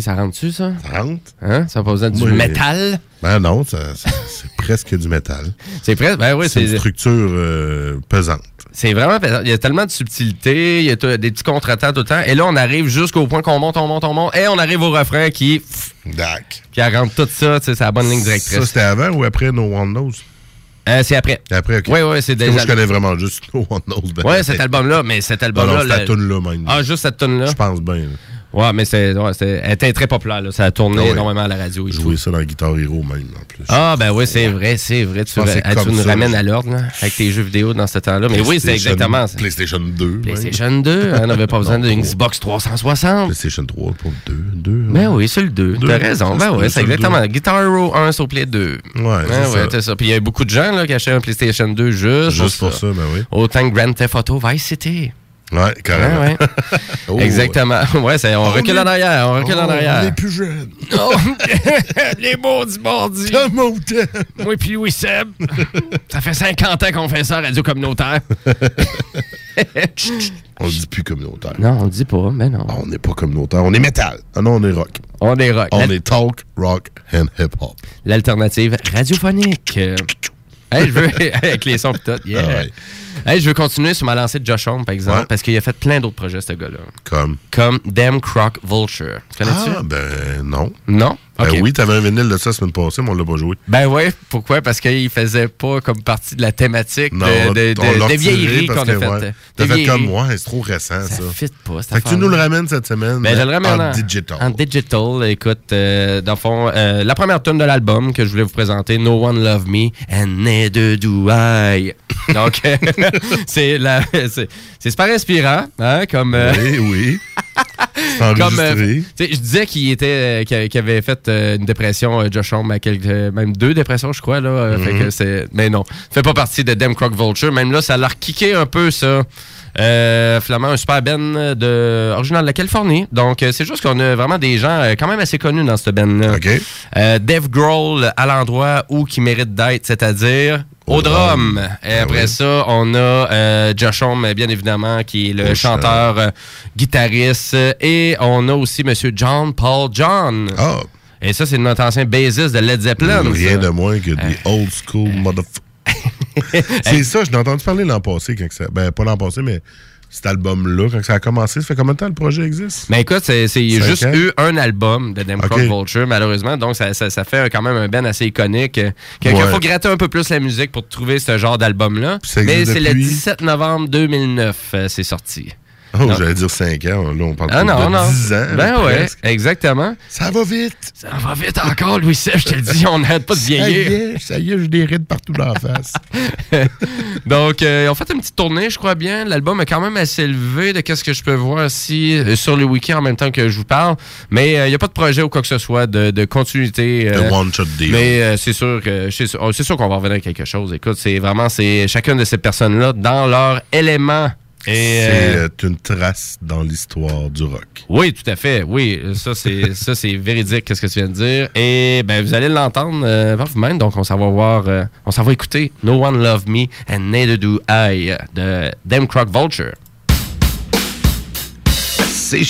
Ça rentre-tu, ça? Ça rentre? Hein? Ça n'a pas besoin du Oui. métal? Ben non, ça- ça- c'est presque du métal. C'est presque. Ben oui, c'est c'est. une structure euh, pesante. C'est vraiment. pesant. Il y a tellement de subtilité, il y a des petits contretemps tout le temps. Et là, on arrive jusqu'au point qu'on monte, on monte, on monte. Et on arrive au refrain qui. Dac. Qui rentre tout ça, tu sais, c'est la bonne ligne Ça, directrice. c'était avant ou après No One Knows? Euh, c'est après. Après, OK. Oui, oui, c'est Moi, je connais vraiment juste No One Knows. ben, Ouais, cet album-là, mais cet album-là. non, cette tune-là, même. Ah, juste cette tune-là? Je pense bien. là. Ouais, mais c'est, ouais, c'est- elle était très populaire, là. Ça a tourné Ah ouais. énormément à la radio. Je jouais ça dans Guitar Hero, même, en plus. Ah, ben oui, c'est vrai, c'est vrai. Tu, ah, tu nous ça, ramènes à l'ordre, là, avec tes jeux vidéo dans ce temps-là. Mais oui, c'est exactement ça. PlayStation 2. même. PlayStation 2, hein, on n'avait pas besoin d'une. Xbox 360. PlayStation 3 pour le 2. 2 Ben oui, c'est le 2. Deux. T'as raison. Ben oui, c'est exactement. deux. Guitar Hero 1 sur Play 2. Ouais, Ouais, c'est ouais, ça. c'est ça. Puis il y a beaucoup de gens là, qui achetaient un PlayStation 2 juste, Juste pour ça, ben oui. Autant que Grand Theft Auto Vice City. Ouais, carrément. Ouais, ouais. Oh, Exactement. Ouais, on, On recule est- en arrière. On recule Oh, en arrière. On est plus jeunes. Oh, les maudits bordis. Moi puis Louis Seb. ça fait 50 ans qu'on fait ça à Radio Communautaire. On dit plus communautaire. Non, on le dit pas, mais non. Ah, on n'est pas communautaire. On est métal. Ah non, on est rock. On est rock. On est talk, rock and hip-hop. L'alternative radiophonique. Hey, je veux, avec les sons pis tout, yeah. Ah ouais. Hey, je veux continuer sur ma lancée de Josh Homme, par exemple, Ouais. parce qu'il a fait plein d'autres projets, ce gars-là. Comme? Comme Damn Croc Vulture. Tu connais-tu? Ah, ben non. Non? Ben oui, t'avais un vinyle de ça la semaine passée, mais on l'a pas joué. Ben ouais, pourquoi? Parce qu'il faisait pas comme partie de la thématique Non, de, des vieilleries qu'on a faites. ouais, T'as fait comme moi, c'est trop récent, ça. Ça fit pas, cette Fait que tu nous le ramènes cette semaine Ben, je le ramène en en digital. En digital, écoute, euh, dans le fond, euh, la première tune de l'album que je voulais vous présenter, No One Love Me, and neither do I. Donc, c'est la- c'est c'est super inspirant, hein, comme... euh, Oui, oui. Comme, euh, enregistré. tu sais, je disais qu'il était euh, qu'il avait fait euh, une dépression, euh, Josh Homme, à quelques, même deux dépressions, je crois. Là, fait Mhm. que mais non, fait pas partie de Dem Croc Vulture. Même là, ça l'a kické un peu, ça. Euh, finalement, un super ben de, original de la Californie. Donc, euh, c'est juste qu'on a vraiment des gens euh, quand même assez connus dans ce ben-là. Euh, Dave Grohl à l'endroit où qui mérite d'être, c'est-à-dire au drum. Et après ça, on a euh, Josh Homme, bien évidemment, qui est le chanteur, euh, guitariste. Et on a aussi Monsieur John Paul John. Ah. Et ça, c'est notre ancien bassiste de Led Zeppelin. Rien ça. de moins que des old school motherfuckers. c'est ça, je l'ai entendu parler l'an passé. Quand ça, ben, pas l'an passé, mais cet album-là, quand ça a commencé, ça fait combien de temps le projet existe? Mais écoute, c'est Cinq juste ans? eu un album de Dem Ok. Croc Vulture, malheureusement. Donc, ça, ça, ça fait quand même un ben assez iconique. euh, qu'il Ouais. faut gratter un peu plus la musique pour trouver ce genre d'album-là. Mais c'est le depuis? 17 novembre 2009, euh, c'est sorti. Oh, j'allais dire 5 ans. Là, on parle Ah de non, non. 10 ans. Ben presque. exactement. Ça va vite. Ça va vite encore, Louis je te le dis, on n'arrête pas de vieillir. ça y est, j'ai des rides partout dans la face. Donc, euh, ont fait une petite tournée, je crois bien. L'album est quand même assez élevé de qu'est-ce que je peux voir ici euh, sur le wiki en même temps que je vous parle. Mais euh, il n'y a pas de projet ou quoi que ce soit de, de continuité. De one-shot deal. Mais euh, c'est sûr que c'est sûr, oh, c'est sûr qu'on va revenir à quelque chose. Écoute, c'est vraiment c'est chacune de ces personnes-là dans leur élément. Et, C'est euh, euh, une trace dans l'histoire du rock. oui, tout à fait. Oui, ça c'est ça c'est véridique. Qu'est-ce que tu viens de dire Et ben vous allez l'entendre euh, par vous-même. Donc on s'en va voir, euh, on s'en va écouter No One Love Me and Neither Do I de Dem Croc Vulture. C'est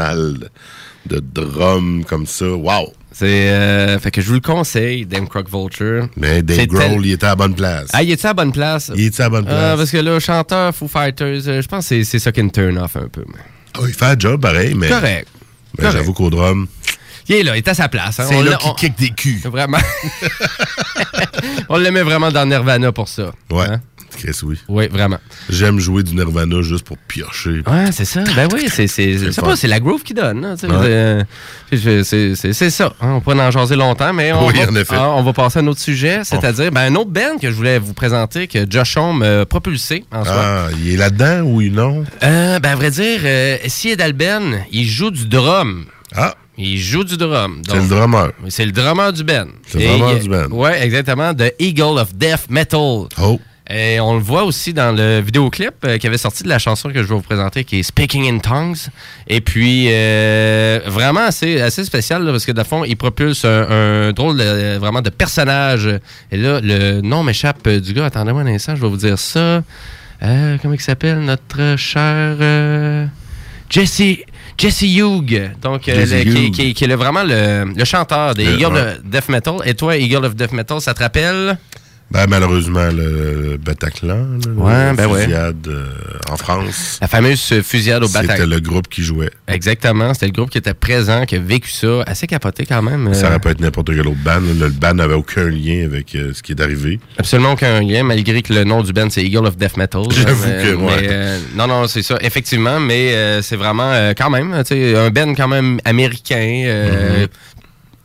finale de drum comme ça. Wow! C'est, euh, fait que je vous le conseille, Dame Croc Vulture. Mais Dave Grohl, tel- il était à la bonne place. Ah, il est à la bonne place? Il était à la bonne place. Ah, parce que là, chanteur Foo Fighters, euh, je pense que c'est- ça qui me turn off un peu. mais- Ah, il fait un job pareil, mais. Correct. mais Correct. j'avoue qu'au drum, Il est là, il est à sa place. hein. c'est On là qu'il on- kick des culs. Vraiment. on le met vraiment dans Nirvana pour ça. Ouais. Hein? Chris, oui. Oui, vraiment. J'aime jouer du Nirvana juste pour piocher. Ouais, c'est ça. Ben oui, c'est c'est pas, la groove qui donne. euh, c'est- ça. hein, on pourrait en jaser longtemps, mais on, Oui, va, ah, on va passer à un autre sujet, c'est-à-dire ben, un autre band que je voulais vous présenter que Josh Homme a propulsé en soi. Ah, il est là-dedans ou non? Euh, ben, à vrai dire, euh, si Edalben, il joue du drum. Ah, Il joue du drum. c'est le drummer. C'est le drummer du band. C'est le drummer du band. Ouais, exactement. The Eagle of Death Metal. Oh, Et on le voit aussi dans le vidéoclip euh, qui avait sorti de la chanson que je vais vous présenter, qui est Speaking in Tongues. Et puis, euh, vraiment assez, assez spécial, là, parce que, de fond, il propulse un, un drôle de, vraiment de personnage. Et là, le nom m'échappe du gars. Attendez-moi un instant, je vais vous dire ça. Euh, comment il s'appelle, notre cher... euh, Jesse... Jesse Hugh, donc euh, Jesse le- qui, Hugh. qui- qui est le- vraiment le, le chanteur des Le- Eagle ouais. of Death Metal. Et toi, Eagle of Death Metal, ça te rappelle? Ben malheureusement, le Bataclan, Ouais, la ben ouais. fusillade euh, en France, La fameuse fusillade au c'était Bataclan. le groupe qui jouait. Exactement, c'était le groupe qui était présent, qui a vécu ça, assez capoté quand même. Ça euh, aurait pu être n'importe quel autre band. Le band n'avait aucun lien avec euh, ce qui est arrivé. Absolument aucun lien, malgré que le nom du band c'est Eagle of Death Metal. J'avoue que, ouais. mais, euh, non, non, c'est ça, effectivement, mais c'est vraiment quand même, tu sais, un band quand même américain. Mm-hmm.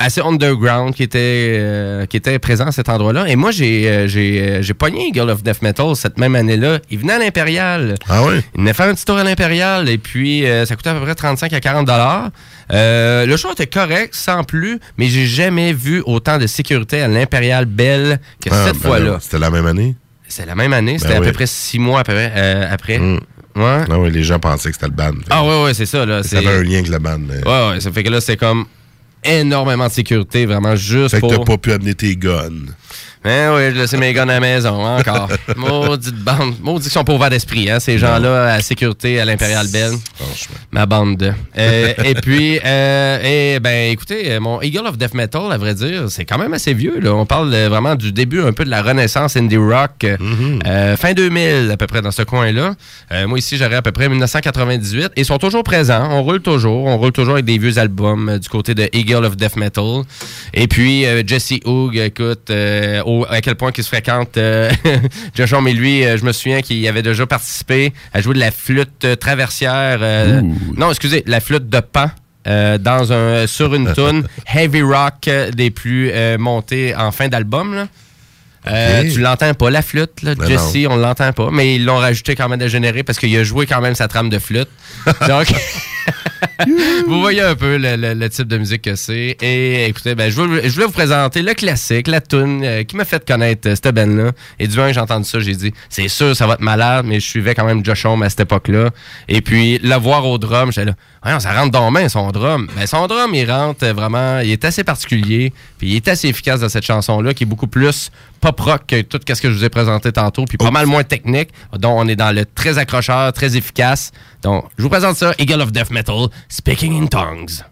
Assez underground qui était euh, qui était présent à cet endroit-là. Et moi, j'ai euh, j'ai euh, j'ai pogné Eagle of Death Metal cette même année-là. Il venait à l'Impérial. Ah oui? Il venait faire un petit tour à l'Impérial et puis euh, ça coûtait à peu près 35 à 40 dollars. Le show était correct, sans plus, mais j'ai jamais vu autant de sécurité à l'Impérial Belle que Ah, cette ben fois-là. là, C'était la même année? C'est la même année, c'était Ben à peu oui. près six mois après. après. Mm. Ouais. Ah oui, les gens pensaient que c'était le band. Fait Ah ouais, c'est ça. Là, Ça avait un lien avec le band. Mais... Ouais, ouais, ça fait que là, c'est comme énormément de sécurité, vraiment juste Fait que pour... t'as pas pu amener tes guns. Hein, oui, j'ai laissé mes guns à la maison, hein, encore. Maudite bande. Maudit qu'ils sont pas ouverts d'esprit, hein, ces gens-là, à la sécurité, à l'Impérial. Franchement. Ma bande de. Euh, et puis, euh, et, ben, écoutez, euh, mon Eagle of Death Metal, à vrai dire, c'est quand même assez vieux. Là. On parle vraiment du début un peu de la renaissance indie rock. euh, fin 2000, à peu près, dans ce coin-là. Moi, ici, j'aurais à peu près 1998. Et ils sont toujours présents. On roule toujours. On roule toujours avec des vieux albums du côté de Eagle of Death Metal. Et puis, Jesse Hoog, écoute, au- à quel point qu'ils se fréquentent. Euh, Josh Homme et lui, euh, je me souviens qu'il avait déjà participé à jouer de la flûte euh, traversière. non, excusez, la flûte de pan. euh, dans un sur une tune heavy rock des plus euh, montées en fin d'album. Euh, Ok. tu l'entends pas la flûte là, Ben Jesse on l'entend pas mais ils l'ont rajouté quand même de générer parce qu'il a joué quand même sa trame de flûte donc vous voyez un peu le, le- le type de musique que c'est. Et écoutez, ben, je, voulais, je voulais vous présenter le classique, la tune euh, qui m'a fait connaître euh, cette band-là. Et du moment que j'ai entendu ça, j'ai dit, c'est sûr, ça va être malade, mais je suivais quand même Josh Homme à cette époque-là. Et puis, le voir au drum, j'étais là, Voyons, ça rentre dans main, son drum. Ben, son drum, il rentre euh, vraiment, il est assez particulier, puis il est assez efficace dans cette chanson-là, qui est beaucoup plus pop rock que tout ce que je vous ai présenté tantôt, puis pas mal moins technique. Donc, on est dans le très accrocheur, très efficace. Donc, je vous présente ça, Eagle of Death Metal, Speaking in Tongues.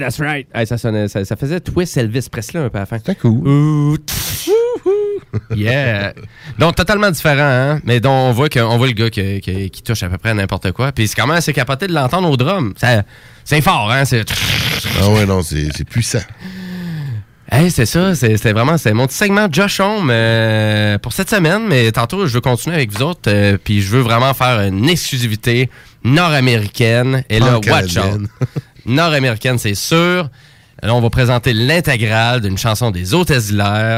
That's right. Hey, ça, sonnait- ça, ça faisait twist Elvis Presley un peu à la fin. C'était cool. Yeah. Donc, totalement différent, hein? Mais donc, on voit, que, on voit le gars qui, qui- qui touche à peu près à n'importe quoi. Puis c'est quand même assez capoté de l'entendre au drum. Ça- C'est fort, hein? C'est... Ah ouais, non, c'est puissant. Hey, c'est ça, c'est vraiment c'est mon petit segment Josh Home euh, pour cette semaine, mais tantôt je veux continuer avec vous autres, euh, puis je veux vraiment faire une exclusivité nord-américaine. Et là, watch out. Nord-américaine, c'est sûr. Là, on va présenter l'intégrale d'une chanson des Hôtesses.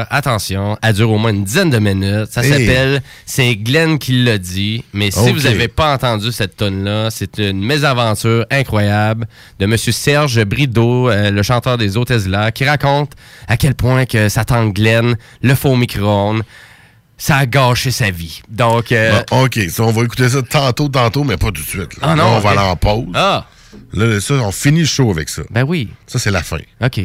Attention, elle dure au moins une dizaine de minutes. Ça Hey. s'appelle C'est Glenn qui l'a dit. Mais si vous n'avez pas entendu cette tonne-là, c'est une mésaventure incroyable de Monsieur Serge Brideau, euh, le chanteur des Hôtesses qui raconte à quel point que sa tante Glenn, le faux micro-ondes, ça a gâché sa vie. Donc, euh, Bon, OK, ça, on va écouter ça tantôt, tantôt, mais pas tout de suite. là. Ah non, Là, on va aller en pause. Ah! Là, ça, on finit le show avec ça. Ben oui. Ça, c'est la fin. OK.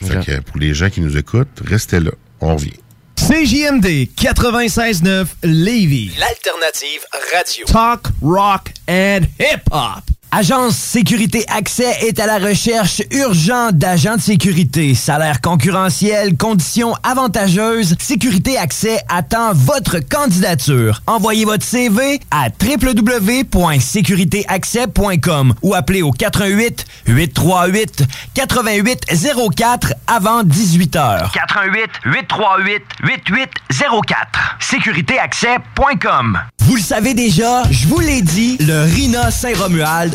Fait que pour les gens qui nous écoutent, restez là. On revient. CJMD 96.9 Lévis. L'alternative radio. Talk, rock and hip-hop. Agence Sécurité Accès est à la recherche urgente d'agents de sécurité. Salaire concurrentiel, conditions avantageuses. Sécurité Accès attend votre candidature. Envoyez votre CV à www.sécuritéaccès.com ou appelez au 88 838 8804 avant 18 heures. 88 838 8804. Sécuritéaccès.com. Vous le savez déjà, je vous l'ai dit, le RINA Saint-Romuald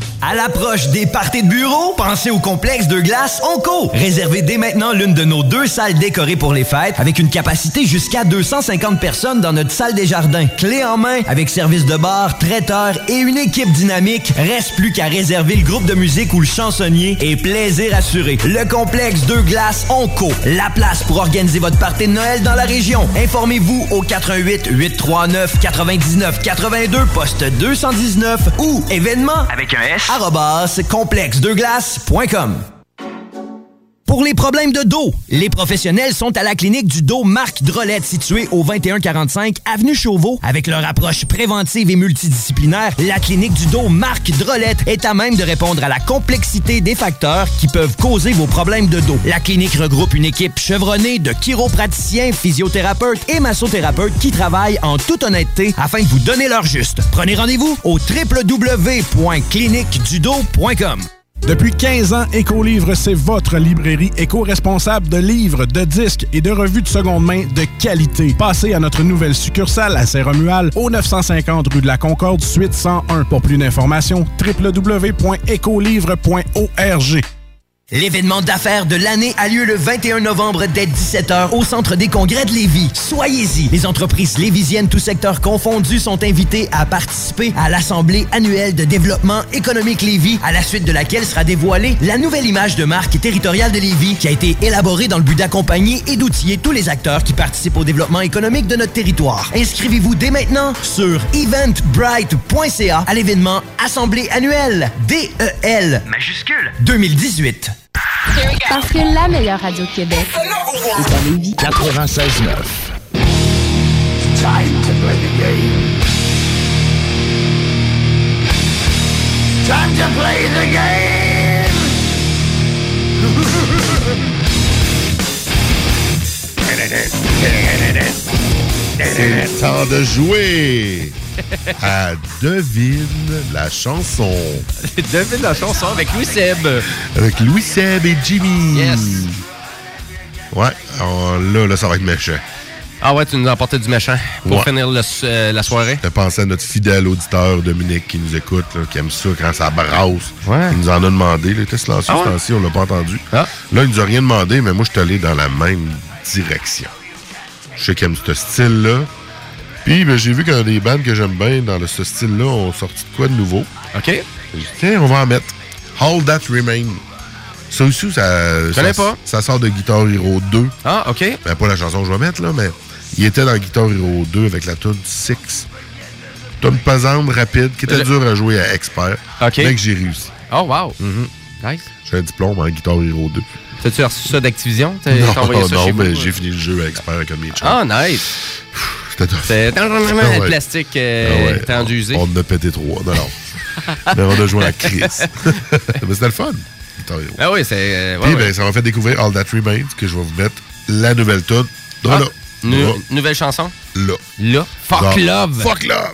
À l'approche des parties de bureau, pensez au complexe de glace Onco. Réservez dès maintenant l'une de nos deux salles décorées pour les fêtes avec une capacité jusqu'à 250 personnes dans notre salle des jardins. Clé en main avec service de bar, traiteur et une équipe dynamique. Reste plus qu'à réserver le groupe de musique ou le chansonnier et plaisir assuré. Le complexe de glace Onco. La place pour organiser votre partie de Noël dans la région. Informez-vous au 88 839 99 82 poste 219 ou événement avec un S arrobas complexedeglace.com. Pour les problèmes de dos, les professionnels sont à la clinique du dos Marc Drolette située au 2145 avenue Chauveau avec leur approche préventive et multidisciplinaire. La clinique du dos Marc Drolette est à même de répondre à la complexité des facteurs qui peuvent causer vos problèmes de dos. La clinique regroupe une équipe chevronnée de chiropraticiens, physiothérapeutes et massothérapeutes qui travaillent en toute honnêteté afin de vous donner leur juste. Prenez rendez-vous au www.cliniquedudo.com. Depuis 15 ans, Écolivre, c'est votre librairie éco-responsable de livres, de disques et de revues de seconde main de qualité. Passez à notre nouvelle succursale à Saint-Romuald, au 950 rue de la Concorde, suite 101. Pour plus d'informations, www.écolivre.org. L'événement d'affaires de l'année a lieu le 21 novembre dès 17h au Centre des congrès de Lévis. Soyez-y. Les entreprises lévisiennes, tous secteurs confondus, sont invitées à participer à l'Assemblée annuelle de développement économique Lévis, à la suite de laquelle sera dévoilée la nouvelle image de marque territoriale de Lévis qui a été élaborée dans le but d'accompagner et d'outiller tous les acteurs qui participent au développement économique de notre territoire. Inscrivez-vous dès maintenant sur eventbrite.ca à l'événement Assemblée annuelle DEL majuscule 2018. Parce que la meilleure radio Québec est à Lévis. 96.9. Time to play the game. Time to play the game. C'est le temps de jouer à Devine la chanson. Devine la chanson avec Louis Seb. Avec Louis Seb et Jimmy. Yes. Ouais, alors là, là, ça va être méchant. Ah ouais, tu nous as apporté du méchant pour Ouais. finir le- euh, la soirée? T'as pensé à notre fidèle auditeur Dominique qui nous écoute, là, qui aime ça quand ça brasse. Il nous en a demandé. Il était silencieux Ah ouais? on l'a pas entendu. Ah. Là, il nous a rien demandé, mais moi, je suis allé dans la même direction. Je sais qu'il aime ce style-là. Puis, ben, j'ai vu qu'il y a des bandes que j'aime bien dans le- ce style-là ont sorti de quoi de nouveau. OK. J'ai dit, tiens, on va en mettre. Hold That Remain. Ça aussi, ça, pas. ça sort de Guitar Hero 2. Ah, OK. Ben, pas la chanson que je vais mettre, là, mais il était dans Guitar Hero 2 avec la tune 6. Tune pesante, rapide, qui était Le- dure à jouer à expert. OK. Mais que j'ai réussi. Oh, wow. Mhm. Nice. J'ai un diplôme en Guitar Hero 2. T'as-tu reçu ça d'Activision? Non, non, mais vous? j'ai fini le jeu à expert avec un de mes. Ah, nice. C'était Ah le ouais. plastique euh, Ah tendu usé. On en a pété trois. Non, non. mais on a joué à la crise. mais c'était le fun. Ah oui, c'est. euh, Puis, ben, ça m'a fait découvrir All That Remains, que je vais vous mettre la nouvelle tune. Ah, Là, là, nouvelle chanson? là. Là. Fuck love. Fuck love.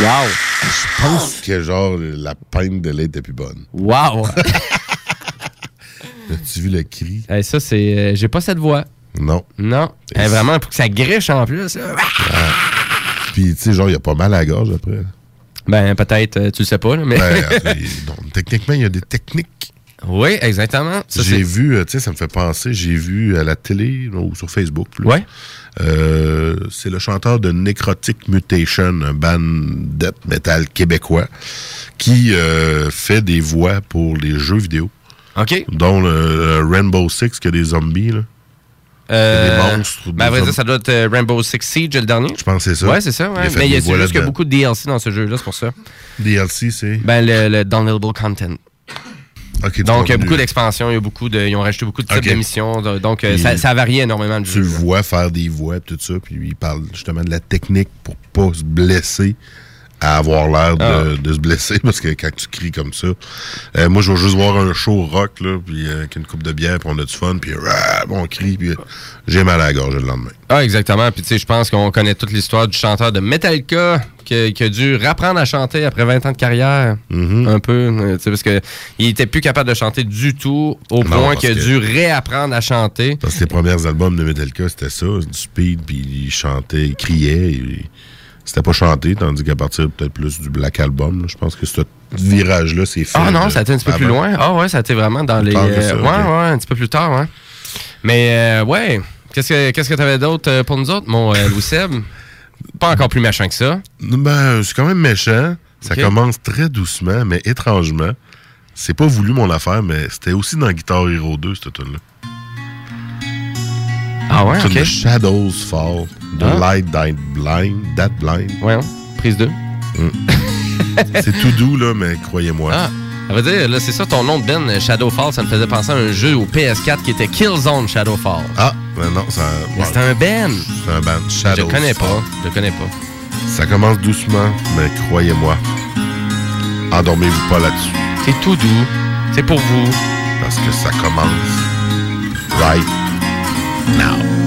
Wow. Je pense que genre la peinte de lait était plus bonne. Wow. As-tu vu le cri? Hey, ça, c'est. euh, J'ai pas cette voix. Non. Non. Hey, vraiment, pour que ça griche en plus. là. Puis, tu sais, genre, il y a pas mal à la gorge après. Ben, peut-être, euh, tu le sais pas, là, mais. Ben, donc, techniquement, il y a des techniques. Oui, exactement. J'ai vu, euh, tu sais, ça me fait penser, j'ai vu à la télé ou sur Facebook. plus. Ouais. Euh, c'est le chanteur de Necrotic Mutation, un band death metal québécois, qui euh, fait des voix pour les jeux vidéo. OK. Dont le, le Rainbow Six, qui a des zombies, là. Euh, des monstres. Ben, à vrai dire, ça doit être Rainbow Six Siege, le dernier. Je pense que c'est ça. Ouais, c'est ça. Ouais. Il Mais il y a juste là-dedans. beaucoup de DLC dans ce jeu-là, c'est pour ça. DLC, c'est. Ben, le, le downloadable content. Donc, il y a beaucoup d'expansions, il y a beaucoup de, ils ont rajouté beaucoup de types d'émissions. Donc, euh, Puis- ça, ça varie énormément Tu le vois faire des voix, tout ça, puis il parle justement de la technique pour pas se blesser à avoir l'air de, Ah. de se blesser parce que quand tu cries comme ça, euh, moi je vais juste voir un show rock là, puis euh, avec une coupe de bière, puis on a du fun, puis on crie, puis j'ai mal à la gorge le lendemain. Ah, exactement. Puis, tu sais, je pense qu'on connaît toute l'histoire du chanteur de Metallica qui, qui a dû rapprendre à chanter après 20 ans de carrière. Un peu. euh, tu sais, parce que il était plus capable de chanter du tout au Non, point qu'il a que- dû réapprendre à chanter. Parce que les premiers albums de Metallica, c'était ça, du speed, puis il chantait, il criait, c'était pas chanté, tandis qu'à partir peut-être plus du Black Album, là, je pense que ce virage-là, c'est fait. Ah non, ça a été un petit peu plus loin. Ah ouais, ça a été vraiment dans les. ça, euh. Ouais, ouais, un petit peu plus tard, ouais. Mais euh, ouais, qu'est-ce que qu'est-ce que t'avais d'autre euh, pour nous autres, mon euh, Louis Seb? Pas encore plus méchant que ça. Ben, c'est quand même méchant. Ça commence très doucement, mais étrangement. C'est pas voulu mon affaire, mais c'était aussi dans Guitar Hero 2, cette tune là Ah ouais, ok. Shadows Fall, de Ah. Light That Blind, That Blind. Ouais, prise 2. c'est tout doux, là, mais croyez-moi. Ah, ça veut dire, là, c'est ça ton nom de Ben, euh, Shadowfall, ça me faisait penser à un jeu au PS4 qui était Killzone Shadowfall. Ah, ben non, ça. Mais c'est un Ben. C'est un band. Shadows Je connais pas, je connais pas. Ça commence doucement, mais croyez-moi, endormez-vous pas là-dessus. C'est tout doux. C'est pour vous. Parce que ça commence right now.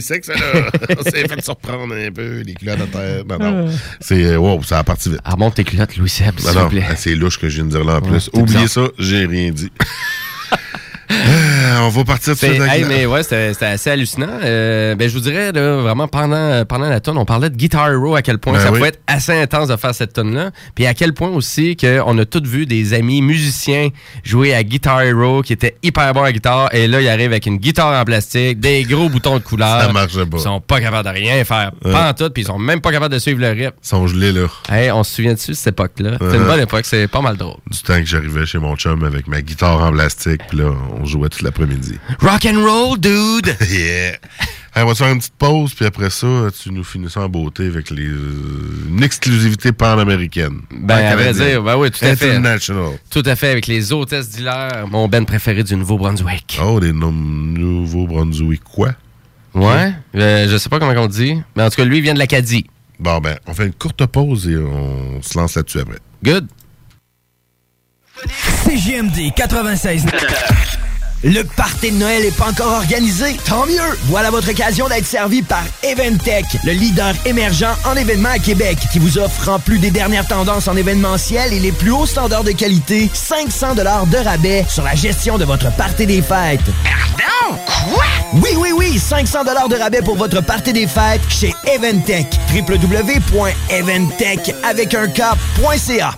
Ça, là. On s'est fait surprendre un peu, les culottes à terre. Non, non. C'est, euh, wow, ça a parti vite. Remonte tes culottes, Louis Seb, s'il non, plaît. ah, c'est louche que je viens de dire là en Ouais, plus. Oubliez bizarre. ça, j'ai rien dit. Euh, on va partir de ça. C'est- hey, mais ouais, c'était assez hallucinant. Euh, ben, je vous dirais, là, vraiment, pendant, pendant la tonne, on parlait de Guitar Hero, à quel point Ben ça oui. pouvait être assez intense de faire cette tonne-là. Puis à quel point aussi qu'on a tous vu des amis musiciens jouer à Guitar Hero qui étaient hyper bons à guitare. Et là, ils arrivent avec une guitare en plastique, des gros boutons de couleur. Ça marchait pas. Ils sont pas capables de rien faire. Ouais. Pas en tout, puis ils sont même pas capables de suivre le rythme. Ils sont gelés, là. Hey, on se souvient dessus de cette époque-là. C'est une bonne époque, c'est pas mal drôle. Du temps que j'arrivais chez mon chum avec ma guitare en plastique, puis là, on jouait toute l'après-midi. Rock and roll, dude! yeah! Hey, on va se faire une petite pause, puis après ça, tu nous finis ça en beauté avec les, euh, une exclusivité pan-américaine. Ben, à vrai dire, ben oui, tout à fait. International. Tout à fait, avec les hôtesses d'hilaire, mon ben préféré du Nouveau-Brunswick. Oh, des noms Nouveau-Brunswick, quoi? Ouais, euh, je sais pas comment on dit, mais en tout cas, lui, il vient de l'Acadie. Bon, ben, on fait une courte pause et on se lance là-dessus après. Good. CGMD 96. Le party de Noël est pas encore organisé? Tant mieux! Voilà votre occasion d'être servi par Eventech, le leader émergent en événements à Québec, qui vous offre, en plus des dernières tendances en événementiel et les plus hauts standards de qualité, 500 de rabais sur la gestion de votre party des fêtes. Pardon? Quoi? Oui, oui, oui! 500 de rabais pour votre party des fêtes chez Eventech. www.eventech avec un.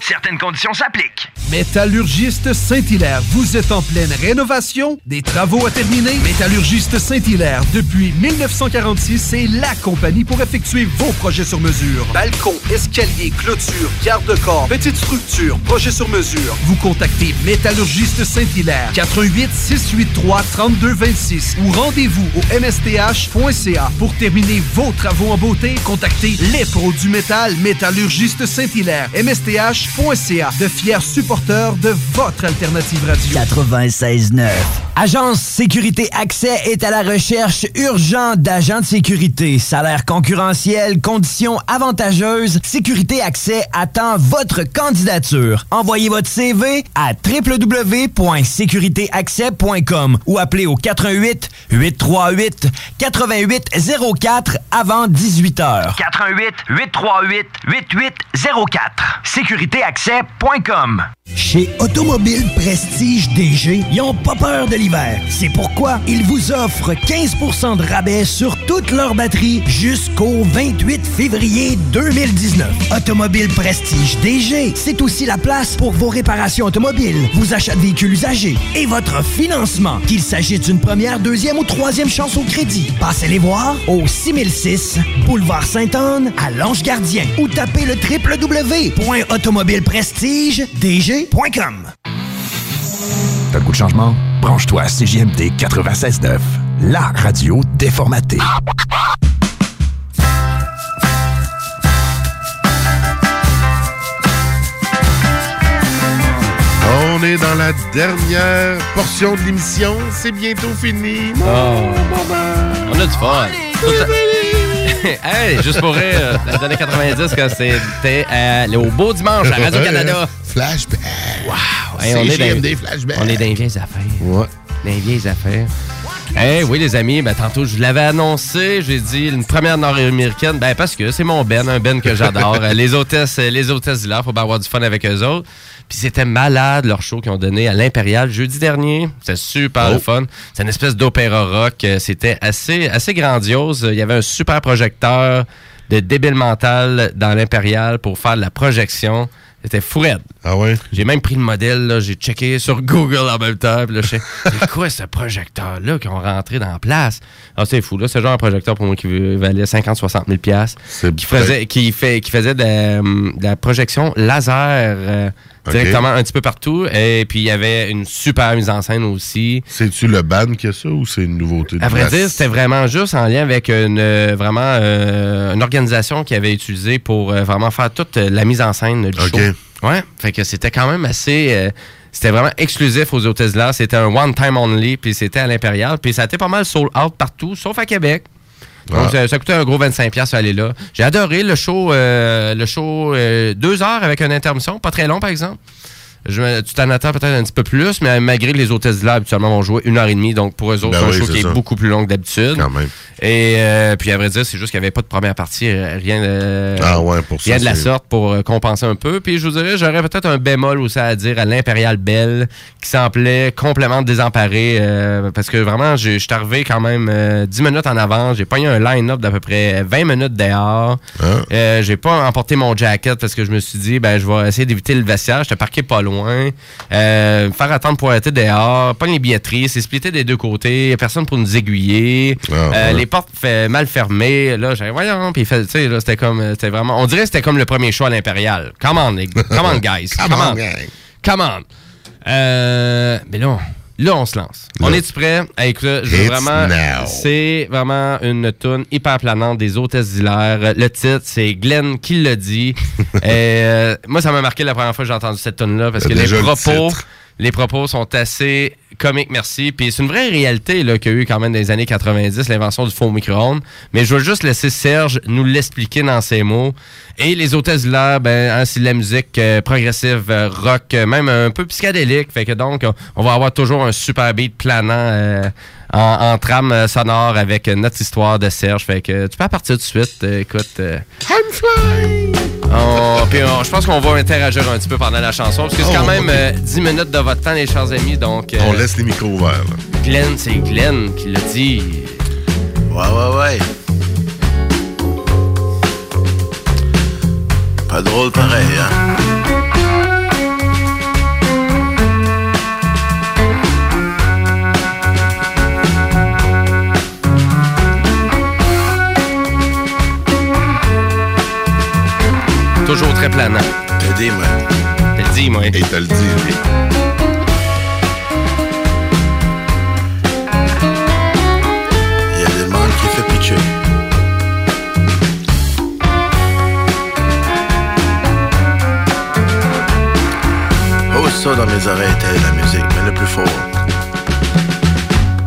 Certaines conditions s'appliquent. Métallurgiste Saint-Hilaire, vous êtes en pleine rénovation, des travaux à terminer. Métallurgiste Saint-Hilaire, depuis 1946, c'est la compagnie pour effectuer vos projets sur mesure. Balcon, escalier, clôture, garde-corps, petite structure, projet sur mesure. Vous contactez Métallurgiste Saint-Hilaire, 88 683 3226 ou rendez-vous au msth.ca pour terminer vos travaux en beauté. Contactez les pros du métal Métallurgiste Saint-Hilaire, msth.ca, de fiers supporters de votre alternative radio. 96.9. Agence Sécurité Accès est à la recherche urgente d'agents de sécurité. Salaire concurrentiel, conditions avantageuses. Sécurité Accès attend votre candidature. Envoyez votre CV à www.sécuritéaccès.com ou appelez au 88 838 8804 avant 18 heures. 88 838 8804. Sécuritéaccès.com. Chez Automobile Prestige DG, ils n'ont pas peur l'hiver. C'est pourquoi ils vous offrent 15% de rabais sur toutes leurs batteries jusqu'au 28 février 2019. Automobile Prestige DG, c'est aussi la place pour vos réparations automobiles, vos achats de véhicules usagés et votre financement, qu'il s'agisse d'une première, deuxième ou troisième chance au crédit. Passez les voir au 6006 Boulevard Sainte-Anne à Lange-Gardien ou tapez le www.automobileprestige.dg.com. T'as le goût de changement? Branche-toi à CJMD 96.9, la radio déformatée. On est dans la dernière portion de l'émission. C'est bientôt fini. Oh. On a du fun. Hey, juste pour rire, les années 90, quand c'était euh, au Beau Dimanche à Radio-Canada. Flashback. Wow. Hey, on, est dans, Flashback. on est dans les vieilles affaires. Ouais. Dans les vieilles affaires. Eh oui, les amis, ben, tantôt, je vous l'avais annoncé, j'ai dit une première nord-américaine, ben, parce que c'est mon Ben, un Ben que j'adore. Les hôtesses, les hôtesses d'hilaire, faut bien avoir du fun avec eux autres. Puis c'était malade, leur show qu'ils ont donné à l'Impérial jeudi dernier. C'était super Oh. le fun. C'est une espèce d'opéra rock. C'était assez, assez grandiose. Il y avait un super projecteur de débile mental dans l'Impérial pour faire de la projection. C'était fou raide. Ah ouais? J'ai même pris le modèle, là, j'ai checké sur Google en même temps. Puis là, je c'est quoi ce projecteur-là qui ont rentré dans la place? Ah, c'est fou, là. C'est genre un projecteur pour moi qui valait 50-60 000 piastres, qui faisait, qui, fait, qui faisait de la, de la projection laser euh, directement un petit peu partout. Et puis, il y avait une super mise en scène aussi. C'est-tu le ban qui a ça ou c'est une nouveauté? de À vrai place? dire, c'était vraiment juste en lien avec une, vraiment, euh, une organisation qui avait utilisé pour euh, vraiment faire toute la mise en scène du OK. show. Ouais, fait que c'était quand même assez... euh, c'était vraiment exclusif aux hôtels là. C'était un one-time only, puis c'était à l'Impérial. Puis ça a été pas mal sold out partout, sauf à Québec. Donc, Ah. ça, ça coûtait un gros 25$ piastres aller là. J'ai adoré le show, euh, le show euh, deux heures avec une intermission, pas très long par exemple. Je tu t'en attends peut-être un petit peu plus, mais malgré que les hôtesses d'hilaire, habituellement, vont jouer une heure et demie. Donc, pour eux autres, Ben c'est un oui, show qui ça. est beaucoup plus long que d'habitude. Quand même. Et euh, puis, à vrai dire, c'est juste qu'il n'y avait pas de première partie, euh, rien de, Ah ouais, pour ça, rien de la sorte pour euh, compenser un peu. Puis, je vous dirais, j'aurais peut-être un bémol aussi à dire à l'Impérial Belle, qui semblait complètement désemparé, euh, parce que vraiment, je suis arrivé quand même euh, 10 minutes en avant. J'ai pogné un line-up d'à peu près 20 minutes dehors. Ah. J'ai pas emporté mon jacket parce que je me suis dit, ben, je vais essayer d'éviter le vestiaire. J'étais parqué pas loin. Euh, faire attendre pour arrêter dehors. Pas les billetteries. C'est splitté des deux côtés. Personne pour nous aiguiller. Ah, Euh, ouais. Les portes fait mal fermées. Là, j'ai voyons. Puis, tu sais, là, c'était comme, euh, c'était vraiment, on dirait que c'était comme le premier show à l'Impérial. Come on, les- come on, guys. Come on. Come on. Euh, mais là, on- là, on se lance. On est-tu prêt? Hey, je veux vraiment. C'est vraiment une toune hyper planante des hôtesses d'hilaire. Le titre, c'est Glenn qui l'a dit. Et, euh, moi, ça m'a marqué la première fois que j'ai entendu cette tune-là parce que les le propos. Les propos sont assez comiques, merci. Puis c'est une vraie réalité là, qu'il y a eu quand même dans les années 90, l'invention du faux micro-ondes. Mais je vais juste laisser Serge nous l'expliquer dans ses mots. Et les hôtesses de l'air, ben, hein, c'est de la musique euh, progressive, euh, rock, euh, même un peu psychédélique. Fait que donc, on- va avoir toujours un super beat planant en, trame sonore avec notre histoire de Serge. Fait que tu peux partir tout de suite. écoute. euh, on- puis on- je pense qu'on va interagir un petit peu pendant la chanson, parce que c'est Oh, quand même ok. euh, 10 minutes de votre temps, les chers amis. Donc, euh, On laisse les micros ouverts. là. Glenn, c'est Glenn qui l'a dit. Ouais, ouais, ouais. Pas drôle pareil, hein? Toujours très planant. T'as dit, moi. T'as le dit, moi. Et t'as le dit, lui. Il y a des monde qui fait pitcher. Oh, ça dans mes oreilles était la musique, mais le plus fort.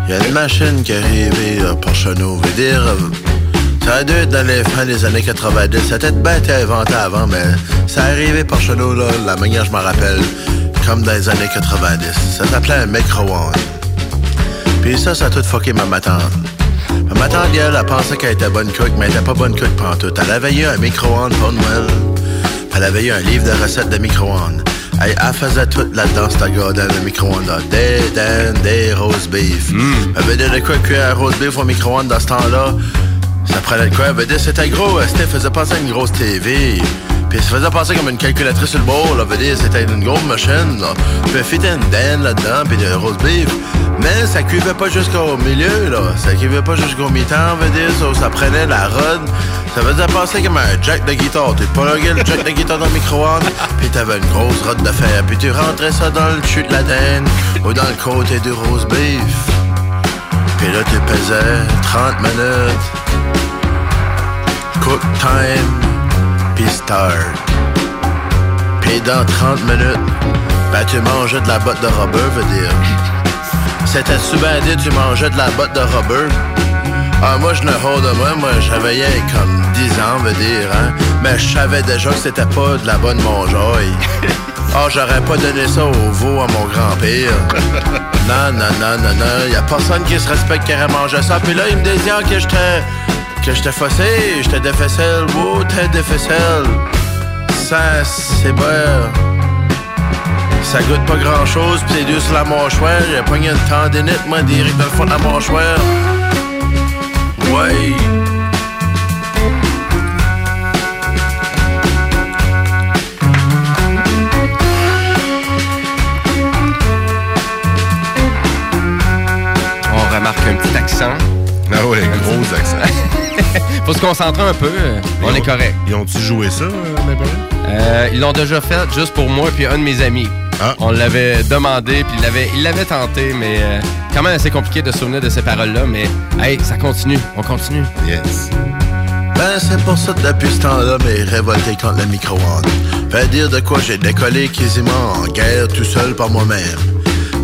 Il y a une machine qui est arrivée à Porcheneau, veut dire. Ça a dû être dans les fins des années 90. Ça bien été inventé avant, mais ça est arrivé Porcheneau, là, la manière je m'en rappelle, comme dans les années 90. Ça s'appelait un micro-ondes. Puis ça, ça a tout fucké ma matante. Ma tante, elle, elle pensait qu'elle était bonne cook, mais elle était pas bonne cook pantoute. Elle avait eu un micro-ondes pour Noël. Elle avait eu un livre de recettes de micro-ondes. Elle, elle faisait tout là-dedans, cette gars dans le micro-ondes. Des dents, des roast beef. Elle veut dire de quoi cuire un roast beef au micro-ondes dans ce temps-là. Ça prenait de quoi? Dire c'était gros. euh, C'était faisait penser à une grosse TV. Puis ça faisait passer comme une calculatrice sur le bord, là. Veut dire c'était une grosse machine, là. Puis fitait une dinde là-dedans, puis de roast beef. Mais ça cuivait pas jusqu'au milieu, là. Ça cuivait pas jusqu'au mi-temps, veut dire. Ça, ça prenait la rod. Ça faisait passer comme un jack de guitare. Tu pluguais le jack de guitare dans le micro-ondes, puis t'avais une grosse rod de fer. Puis tu rentrais ça dans le chute de la dinde ou dans le côté du roast beef. Puis là, tu pesais 30 minutes. Cook time, puis start. Puis dans 30 minutes, ben tu mangeais de la botte de rubber, veut dire. C'était dit, tu mangeais de la botte de rubber. Ah, moi, je ne de moi, moi, j'avais rien comme 10 ans, veut dire, hein. Mais je savais déjà que c'était pas de la bonne mangeaille. Ah, j'aurais pas donné ça au veau à mon grand-père. Non, non, non, non, non. Y a personne qui se respecte qui aurait mangé ça. Puis là, il me disait que j'étais. Que j'étais fossé, j'étais des ficelles. Wow, t'es des ficelles. Ça, c'est bon. Ça goûte pas grand chose, pis c'est dur sur la mâchoire. J'ai pogné une tendinite, moi, direct dans le fond de la mâchoire. Ouais. On remarque un petit accent. Ah ouais, gros accent. Faut se concentrer un peu. On est correct. Ils ont-tu joué ça, euh? Euh, ils l'ont déjà fait juste pour moi puis un de mes amis. Ah. On l'avait demandé puis il l'avait, il l'avait tenté, mais euh, quand même assez compliqué de se souvenir de ces paroles-là. Mais hey, ça continue, on continue. Yes. Ben, c'est pour ça que depuis ce temps-là, mais révolté contre le micro-ondes. Fait dire de quoi j'ai décollé quasiment en guerre tout seul par moi-même.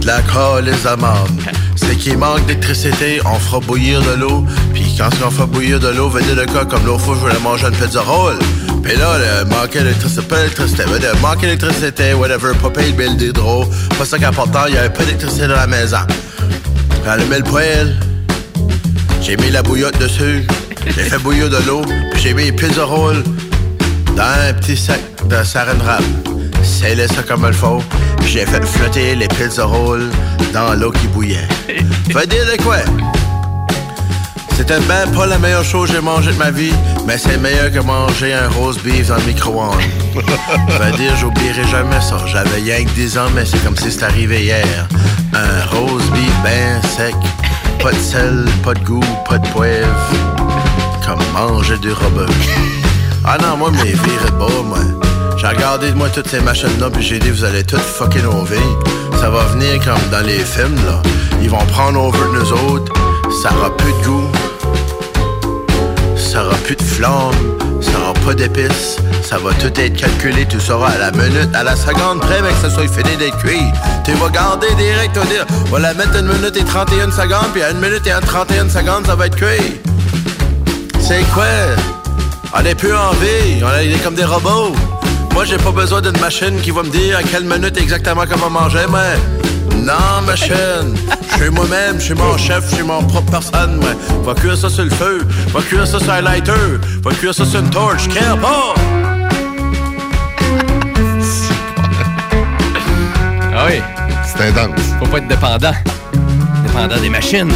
De la calice à marde. C'est qu'il manque d'électricité, on fera bouillir de l'eau. Puis quand on fait bouillir de l'eau, venez le cas comme l'autre fois, je voulais manger une pizza roll. Puis là, le manquait d'électricité, pas d'électricité, manquer d'électricité, whatever, pas payer le bill d'hydro. Pas ça qu'important, il y avait pas d'électricité dans la maison. J'ai allumé le poêle, j'ai mis la bouillotte dessus, j'ai fait bouillir de l'eau, puis j'ai mis les pizza rolls dans un petit sac de saran wrap. Scellé ça comme il faut, puis j'ai fait flotter les pizza rolls dans l'eau qui bouillait. Va dire de quoi? C'était ben pas la meilleure chose que j'ai mangé de ma vie, mais c'est meilleur que manger un roast beef dans le micro-ondes. Va dire, j'oublierai jamais ça. J'avais rien que 10 ans, mais c'est comme si c'était arrivé hier. Un roast beef ben sec, pas de sel, pas de goût, pas de poivre. Comme manger du robot. Ah non, moi, mes virées de bas, moi. J'ai regardé, moi, toutes ces machines-là, puis j'ai dit, vous allez toutes fucker nos vies. Ça va venir comme dans les films, là. Ils vont prendre over de nous autres. Ça aura plus de goût. Ça aura plus de flamme. Ça aura pas d'épices. Ça va tout être calculé. Tu sauras à la minute, à la seconde près, mais que ça soit fini d'être cuit. Tu vas garder direct, tu vas dire, on va la mettre une minute et 31 secondes, puis à une minute et 31 secondes, ça va être cuit. C'est quoi? On est plus en vie, on est comme des robots. Moi, j'ai pas besoin d'une machine qui va me dire à quelle minute exactement va manger, mais... Non, machine. Je suis moi-même, je suis mon chef, je suis mon propre personne, mais... Va cuire ça sur le feu, va cuire ça sur un lighter, va cuire ça sur une torche, care pas! Ah oui. C'est intense. Faut pas être dépendant. Dépendant des machines.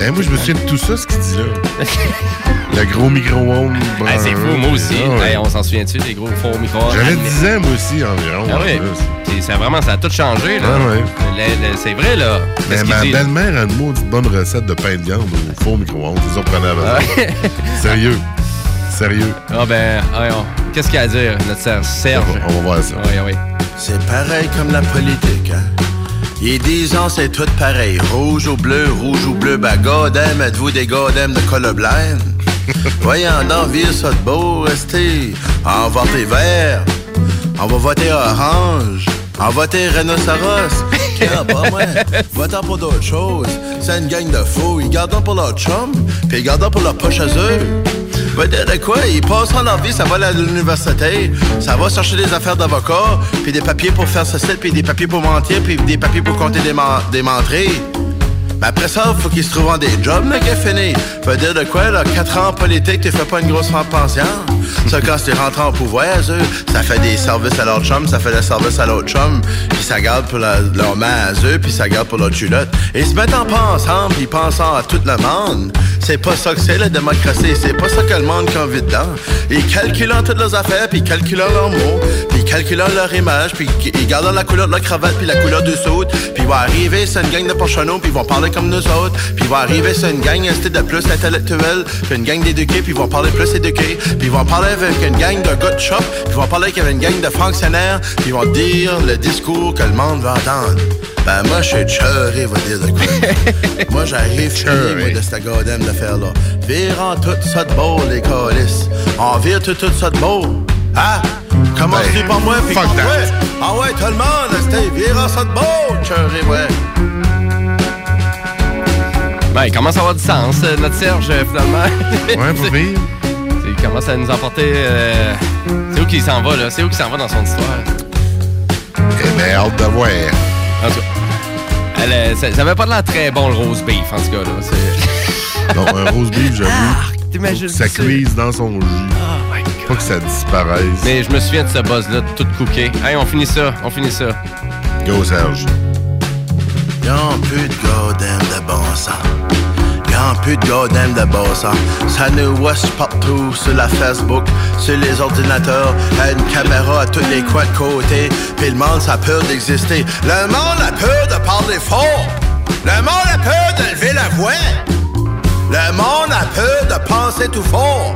Eh, moi, je me souviens de tout ça, ce qu'il dit là. Le gros micro-ondes. Ah, c'est fou, moi aussi. Ah ouais. Hey, on s'en souvient-tu des gros fours micro-ondes? J'avais 10 ans, moi aussi, environ. Ah oui. en. Puis Ça, vraiment, ça a tout changé. Là. Ah ouais. C'est vrai, là. Mais ma belle-mère a une maudite bonne recette de pain de viande au four micro-ondes. Ils ont prenait avant. Ah. Sérieux. Sérieux. Ah ben, qu'est-ce qu'il y a à dire, notre Serge? Serge. On va voir ça. Oui, oui. C'est pareil comme la politique, hein. Il y a 10 ans, c'est tout pareil. Rouge ou bleu, rouge ou bleu, bah godem, êtes-vous des godem de colorblind? Voyons donc, vire ça de beau, restez. En voter vert, on va voter orange, on va voter rhinocéros. Tiens, pas moi, votant pour d'autres choses. C'est une gang de fous, ils gardent pour leur chum, puis ils gardent pour leur poche à eux. Va dire de quoi? Ils passeront leur vie, ça va aller à l'université, ça va chercher des affaires d'avocat, puis des papiers pour faire ceci, puis des papiers pour mentir, puis des papiers pour compter des, men- des menteries. Mais après ça, faut qu'ils se trouvent en des jobs, le gars fini. Va dire de quoi, là, 4 ans en politique, tu fais pas une grosse pension. Ça, quand tu rentres en pouvoir, eux, ça fait des services à leur chum, ça fait des services à l'autre chum, puis ça garde pour leur main à eux, puis ça garde pour leur culotte. Et ils se mettent en pensant, puis pensant à tout le monde. C'est pas ça que c'est la démocratie, c'est pas ça que le monde qui a envie dedans. Ils calculent toutes leurs affaires, puis ils calculent leurs mots, puis ils calculent leur image, puis ils gardent la couleur de leur cravate, puis la couleur du saut, puis ils vont arriver, c'est une gang de porcheneaux, puis ils vont parler comme nous autres, puis ils vont arriver, c'est une gang de plus intellectuelle, puis une gang d'éduqués, puis ils vont parler plus éduqués, puis ils vont parler avec une gang de gars de shop, puis ils vont parler avec une gang de fonctionnaires, puis ils vont dire le discours que le monde va entendre. Ben moi, je suis cheuré, va dire de quoi. moi, j'arrive moi, de cette goddamn d'affaires-là. Virant tout ça de beau, les calices. On vire tout, tout ça de beau. Ah! Commence Ben, par moi, puis fuck that. toi. Ah ouais, tout le monde, c'était virant ça de beau, cheuré, ouais. Ben, il commence à avoir du sens, euh, notre Serge, euh, finalement. Ouais, pas pire. Il commence à nous emporter. euh, C'est où qu'il s'en va, là? C'est où qu'il s'en va dans son histoire? Eh ben, hâte de voir. En tout cas, elle, euh, ça, ça avait pas l'air très bon, le rose beef, en tout cas, là. Non, un rose beef, j'avoue. t'imagines faut que ça cuise dans son jus. Pas que ça disparaisse. Mais je me souviens de ce buzz-là, tout cooké. Hey, on finit ça, on finit ça. Go, Serge. Plus de goddamn de bon sens. Y'en plus de goddamn de. Ça nous watch partout sur la Facebook, sur les ordinateurs, à une caméra à tous les coins de côté. Puis le monde, ça a peur d'exister. Le monde a peur de parler fort. Le monde a peur de lever la voix. Le monde a peur de penser tout fort.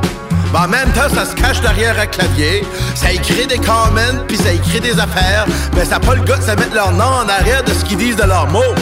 Mais en même temps, ça se cache derrière un clavier. Ça écrit des comments, puis ça écrit des affaires. Mais ça n'a pas le gars de mettre leur nom en arrière de ce qu'ils disent de leurs mots.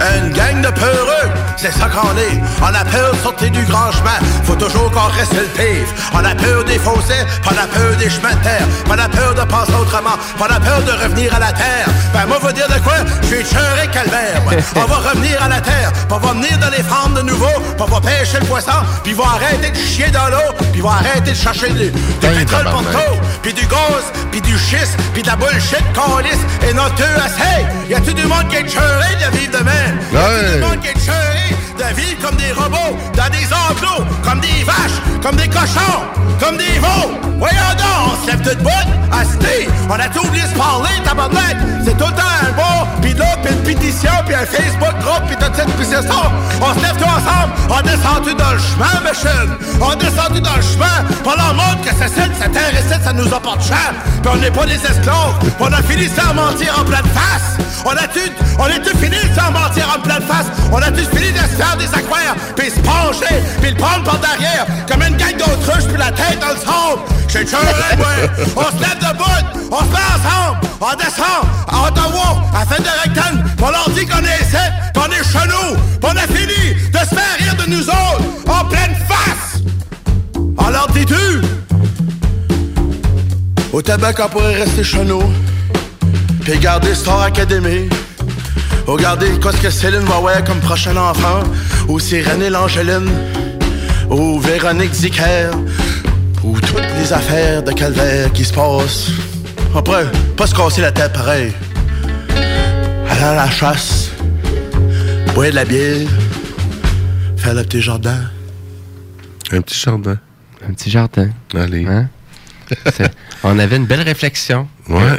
Une gang de peureux, c'est ça qu'on est. On a peur de sortir du grand chemin, faut toujours qu'on reste le pire. On a peur des fossés, pas la peur des chemins de terre. Pas la peur de penser autrement, pas la peur de revenir à la terre. Ben moi, vous dire de quoi? Je suis cheuré calvaire. moi. On va revenir à la terre, on va venir dans les femmes de nouveau, on va pêcher le poisson, puis vont arrêter de chier dans l'eau, puis vont arrêter de chercher du, du pétrole pour tout, puis du gaz, puis du schiste, puis de la bullshit qu'on lisse, et notre assez. Y a-tu du monde qui est cheuré de vivre de même? Est comme des robots, dans des enclos, comme des vaches, comme des cochons, comme des veaux? Voyons donc, on se lève toute bout, asti, on a tout oublié de se parler, tabarnak? C'est tout un bon, puis l'autre, puis une pétition, puis un Facebook groupe, puis toute cette pétition. On se lève tous ensemble, on est descendu dans le chemin, machine. On est descendu dans le chemin, on leur montre que c'est ça, cette terre ici, ça nous apporte cher. Puis on n'est pas des esclaves, on a fini sans mentir en pleine face. On a-tu, on est-tu fini sans mentir en pleine face? On a-tu fini de se des aquaires, puis se pencher, puis le prendre par derrière, comme une gang d'autruches, puis la tête dans le sombre. J'ai tué. On se lève debout, on se met ensemble, on descend à Ottawa, à fin de rectangle, on leur dit qu'on est ici, qu'on est chez nous, puis on a fini de se faire rire de nous autres, en pleine face. On leur dit-tu? Au tabac, on pourrait rester chez nous, puis garder Star Academy. Ou garder quoi ce que Céline va avoir comme prochain enfant, ou Cyrène l'Angéline, ou Véronique Zicker, ou toutes les affaires de calvaire qui se passent. Pourrait pas se casser la tête pareil. Aller à la chasse, boire de la bière, faire le petit jardin. Un petit jardin. Un petit jardin. Allez. Hein? On avait une belle réflexion. Ouais.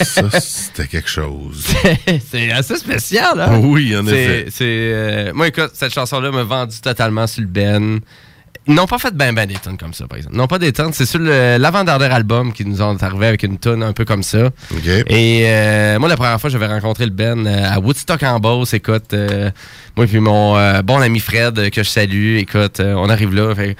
Ça, c'était quelque chose. c'est assez spécial, hein? Oui, en effet. C'est, euh, moi, écoute, cette chanson-là m'a vendu totalement sur le Ben. Ils n'ont pas fait ben ben des tonnes comme ça, par exemple. Non, pas des tonnes. C'est sur l'avant-dernier album qu'ils nous ont arrivé avec une tonne un peu comme ça. Et euh, moi, la première fois, j'avais rencontré le Ben à Woodstock en Beauce. Écoute, euh, moi puis mon euh, bon ami Fred, que je salue, écoute, on arrive là. fait,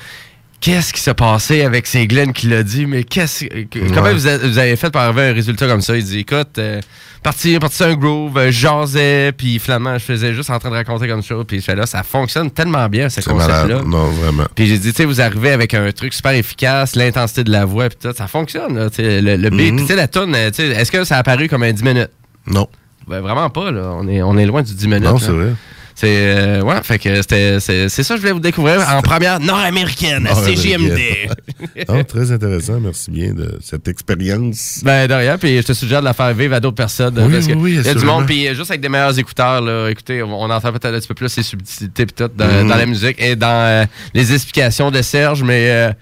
Qu'est-ce qui s'est passé avec ces Glenn qui l'a dit? Mais qu'est-ce que- comment vous, a- vous avez fait pour arriver à un résultat comme ça? Il dit, écoute, euh, parti, parti sur un groove, euh, jasais, puis finalement, je faisais juste en train de raconter comme ça. Puis je fais là, ça fonctionne tellement bien, ce C'est concept-là. Non, vraiment. Puis j'ai dit, tu sais, vous arrivez avec un truc super efficace, l'intensité de la voix, puis tout, ça fonctionne, là, le, le beat. Mhm. Puis tu sais, la tu sais, est-ce que ça a apparu comme un 10 minutes? Non. Ben, vraiment pas, là. On est, on est loin du 10 minutes. Non, c'est vrai. C'est, euh, ouais, fait que c'était, c'est, c'est ça que je voulais vous découvrir en première nord-américaine, à CGMD. non, très intéressant. Merci bien de cette expérience. Ben, de rien, puis je te suggère de la faire vivre à d'autres personnes. Oui, parce que oui, oui, il y a du monde, puis juste avec des meilleurs écouteurs, là, écoutez, on entend peut-être un petit peu plus les subtilités puis tout dans, Mhm. dans la musique et dans euh, les explications de Serge, mais euh,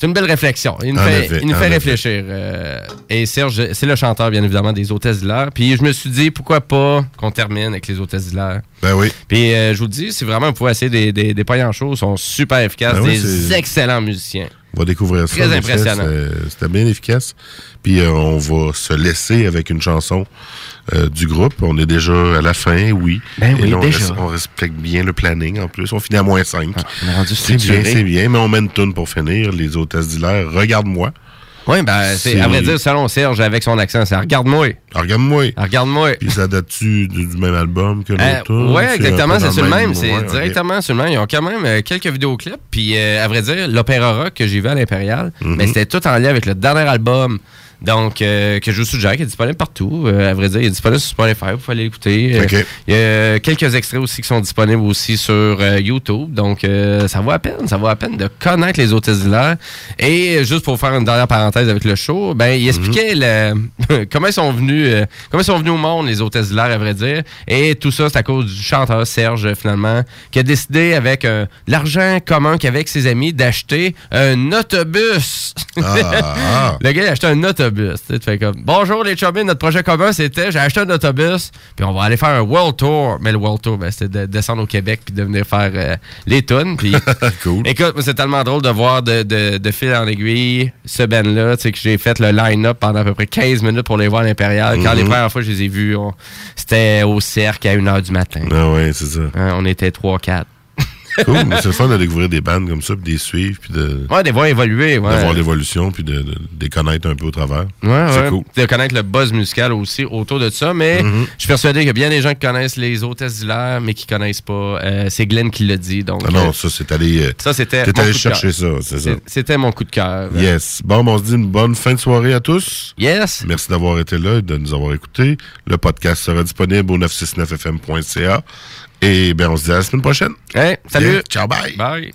c'est une belle réflexion. Il nous En fait, effet, il nous en fait effet. réfléchir. euh, et Serge, c'est le chanteur, bien évidemment, des Hôtesses d'Hilaire. Puis je me suis dit, pourquoi pas qu'on termine avec les Hôtesses d'Hilaire? Ben oui. Puis euh, je vous dis, si vraiment vous pouvez essayer des, des, des pailles en show, ils sont super efficaces, Ben oui, des c'est- excellents musiciens. On va découvrir ça. Très impressionnant. C'est- C'était bien efficace. Puis euh, on va se laisser avec une chanson euh, du groupe. On est déjà à la fin, oui. Ben Et oui, là, on, déjà. res- on respecte bien le planning en plus. On finit à moins 5. on est rendu c'est bien, c'est bien. Mais on met une toune pour finir. Les hôtesses d'hilaire. Regarde-moi. Oui, ben, c'est, à vrai dire, selon Serge, avec son accent, c'est Regarde-moi. Regarde-moi. Regarde-moi. Puis ça date-tu du, du même album que Euh, l'autre? ouais, exactement, c'est sur le même. C'est directement sur le même. Ils ont quand même euh, quelques vidéoclips. Puis, euh, à vrai dire, l'opéra rock que j'ai vu à l'Impérial, Mhm. mais c'était tout en lien avec le dernier album. Donc, euh, que je vous suggère, qui est disponible partout. Euh, à vrai dire, il est disponible sur Spotify, vous pouvez aller l'écouter. Euh. Il y a quelques extraits aussi qui sont disponibles aussi sur euh, YouTube. Donc, ça vaut à peine, ça vaut à peine de connaître les hôtesses d'hilaire. Et juste pour faire une dernière parenthèse avec le show, ben, il expliquait le- comment ils sont venus, comment ils sont venus au monde, les hôtesses à vrai dire. Et tout ça, c'est à cause du chanteur Serge, finalement, qui a décidé avec l'argent commun qu'il avait avec ses amis d'acheter un autobus. Ah. le gars, il a acheté un autobus. Tu sais, tu fais comme, bonjour les chummies, notre projet commun, c'était, j'ai acheté un autobus, puis on va aller faire un World Tour. Mais le World Tour, ben, c'était de descendre au Québec puis de venir faire euh, les tunes. Puis, écoute, moi, c'est tellement drôle de voir de, de, de fil en aiguille ce band-là, tu sais, que j'ai fait le line-up pendant à peu près 15 minutes pour les voir à l'Impérial. Quand Mhm. les premières fois, je les ai vus, c'était au cercle à 1h du matin. Ah ouais, c'est ça. Hein, on était 3-4. Cool, c'est le fun de découvrir des bandes comme ça, puis de les suivre, puis de, Ouais, des voix évoluer, ouais. de voir l'évolution, puis de, de, de les connaître un peu au travers. Ouais, c'est ouais. cool. De connaître le buzz musical aussi autour de ça, mais Mhm. je suis persuadé qu'il y a bien des gens qui connaissent les hôtesses d'hilaire, mais qui connaissent pas. Euh, c'est Glenn qui l'a dit, donc. Ah non, euh, ça, c'est allé. euh, ça, c'était. T'es allé chercher ça, c'est ça. C'était mon coup de cœur. Yes. Bon, ben, on se dit une bonne fin de soirée à tous. Yes. Merci d'avoir été là et de nous avoir écoutés. Le podcast sera disponible au 969fm.ca. Et ben, on se dit à la semaine prochaine. Hey, salut. Yeah. Ciao, bye. Bye.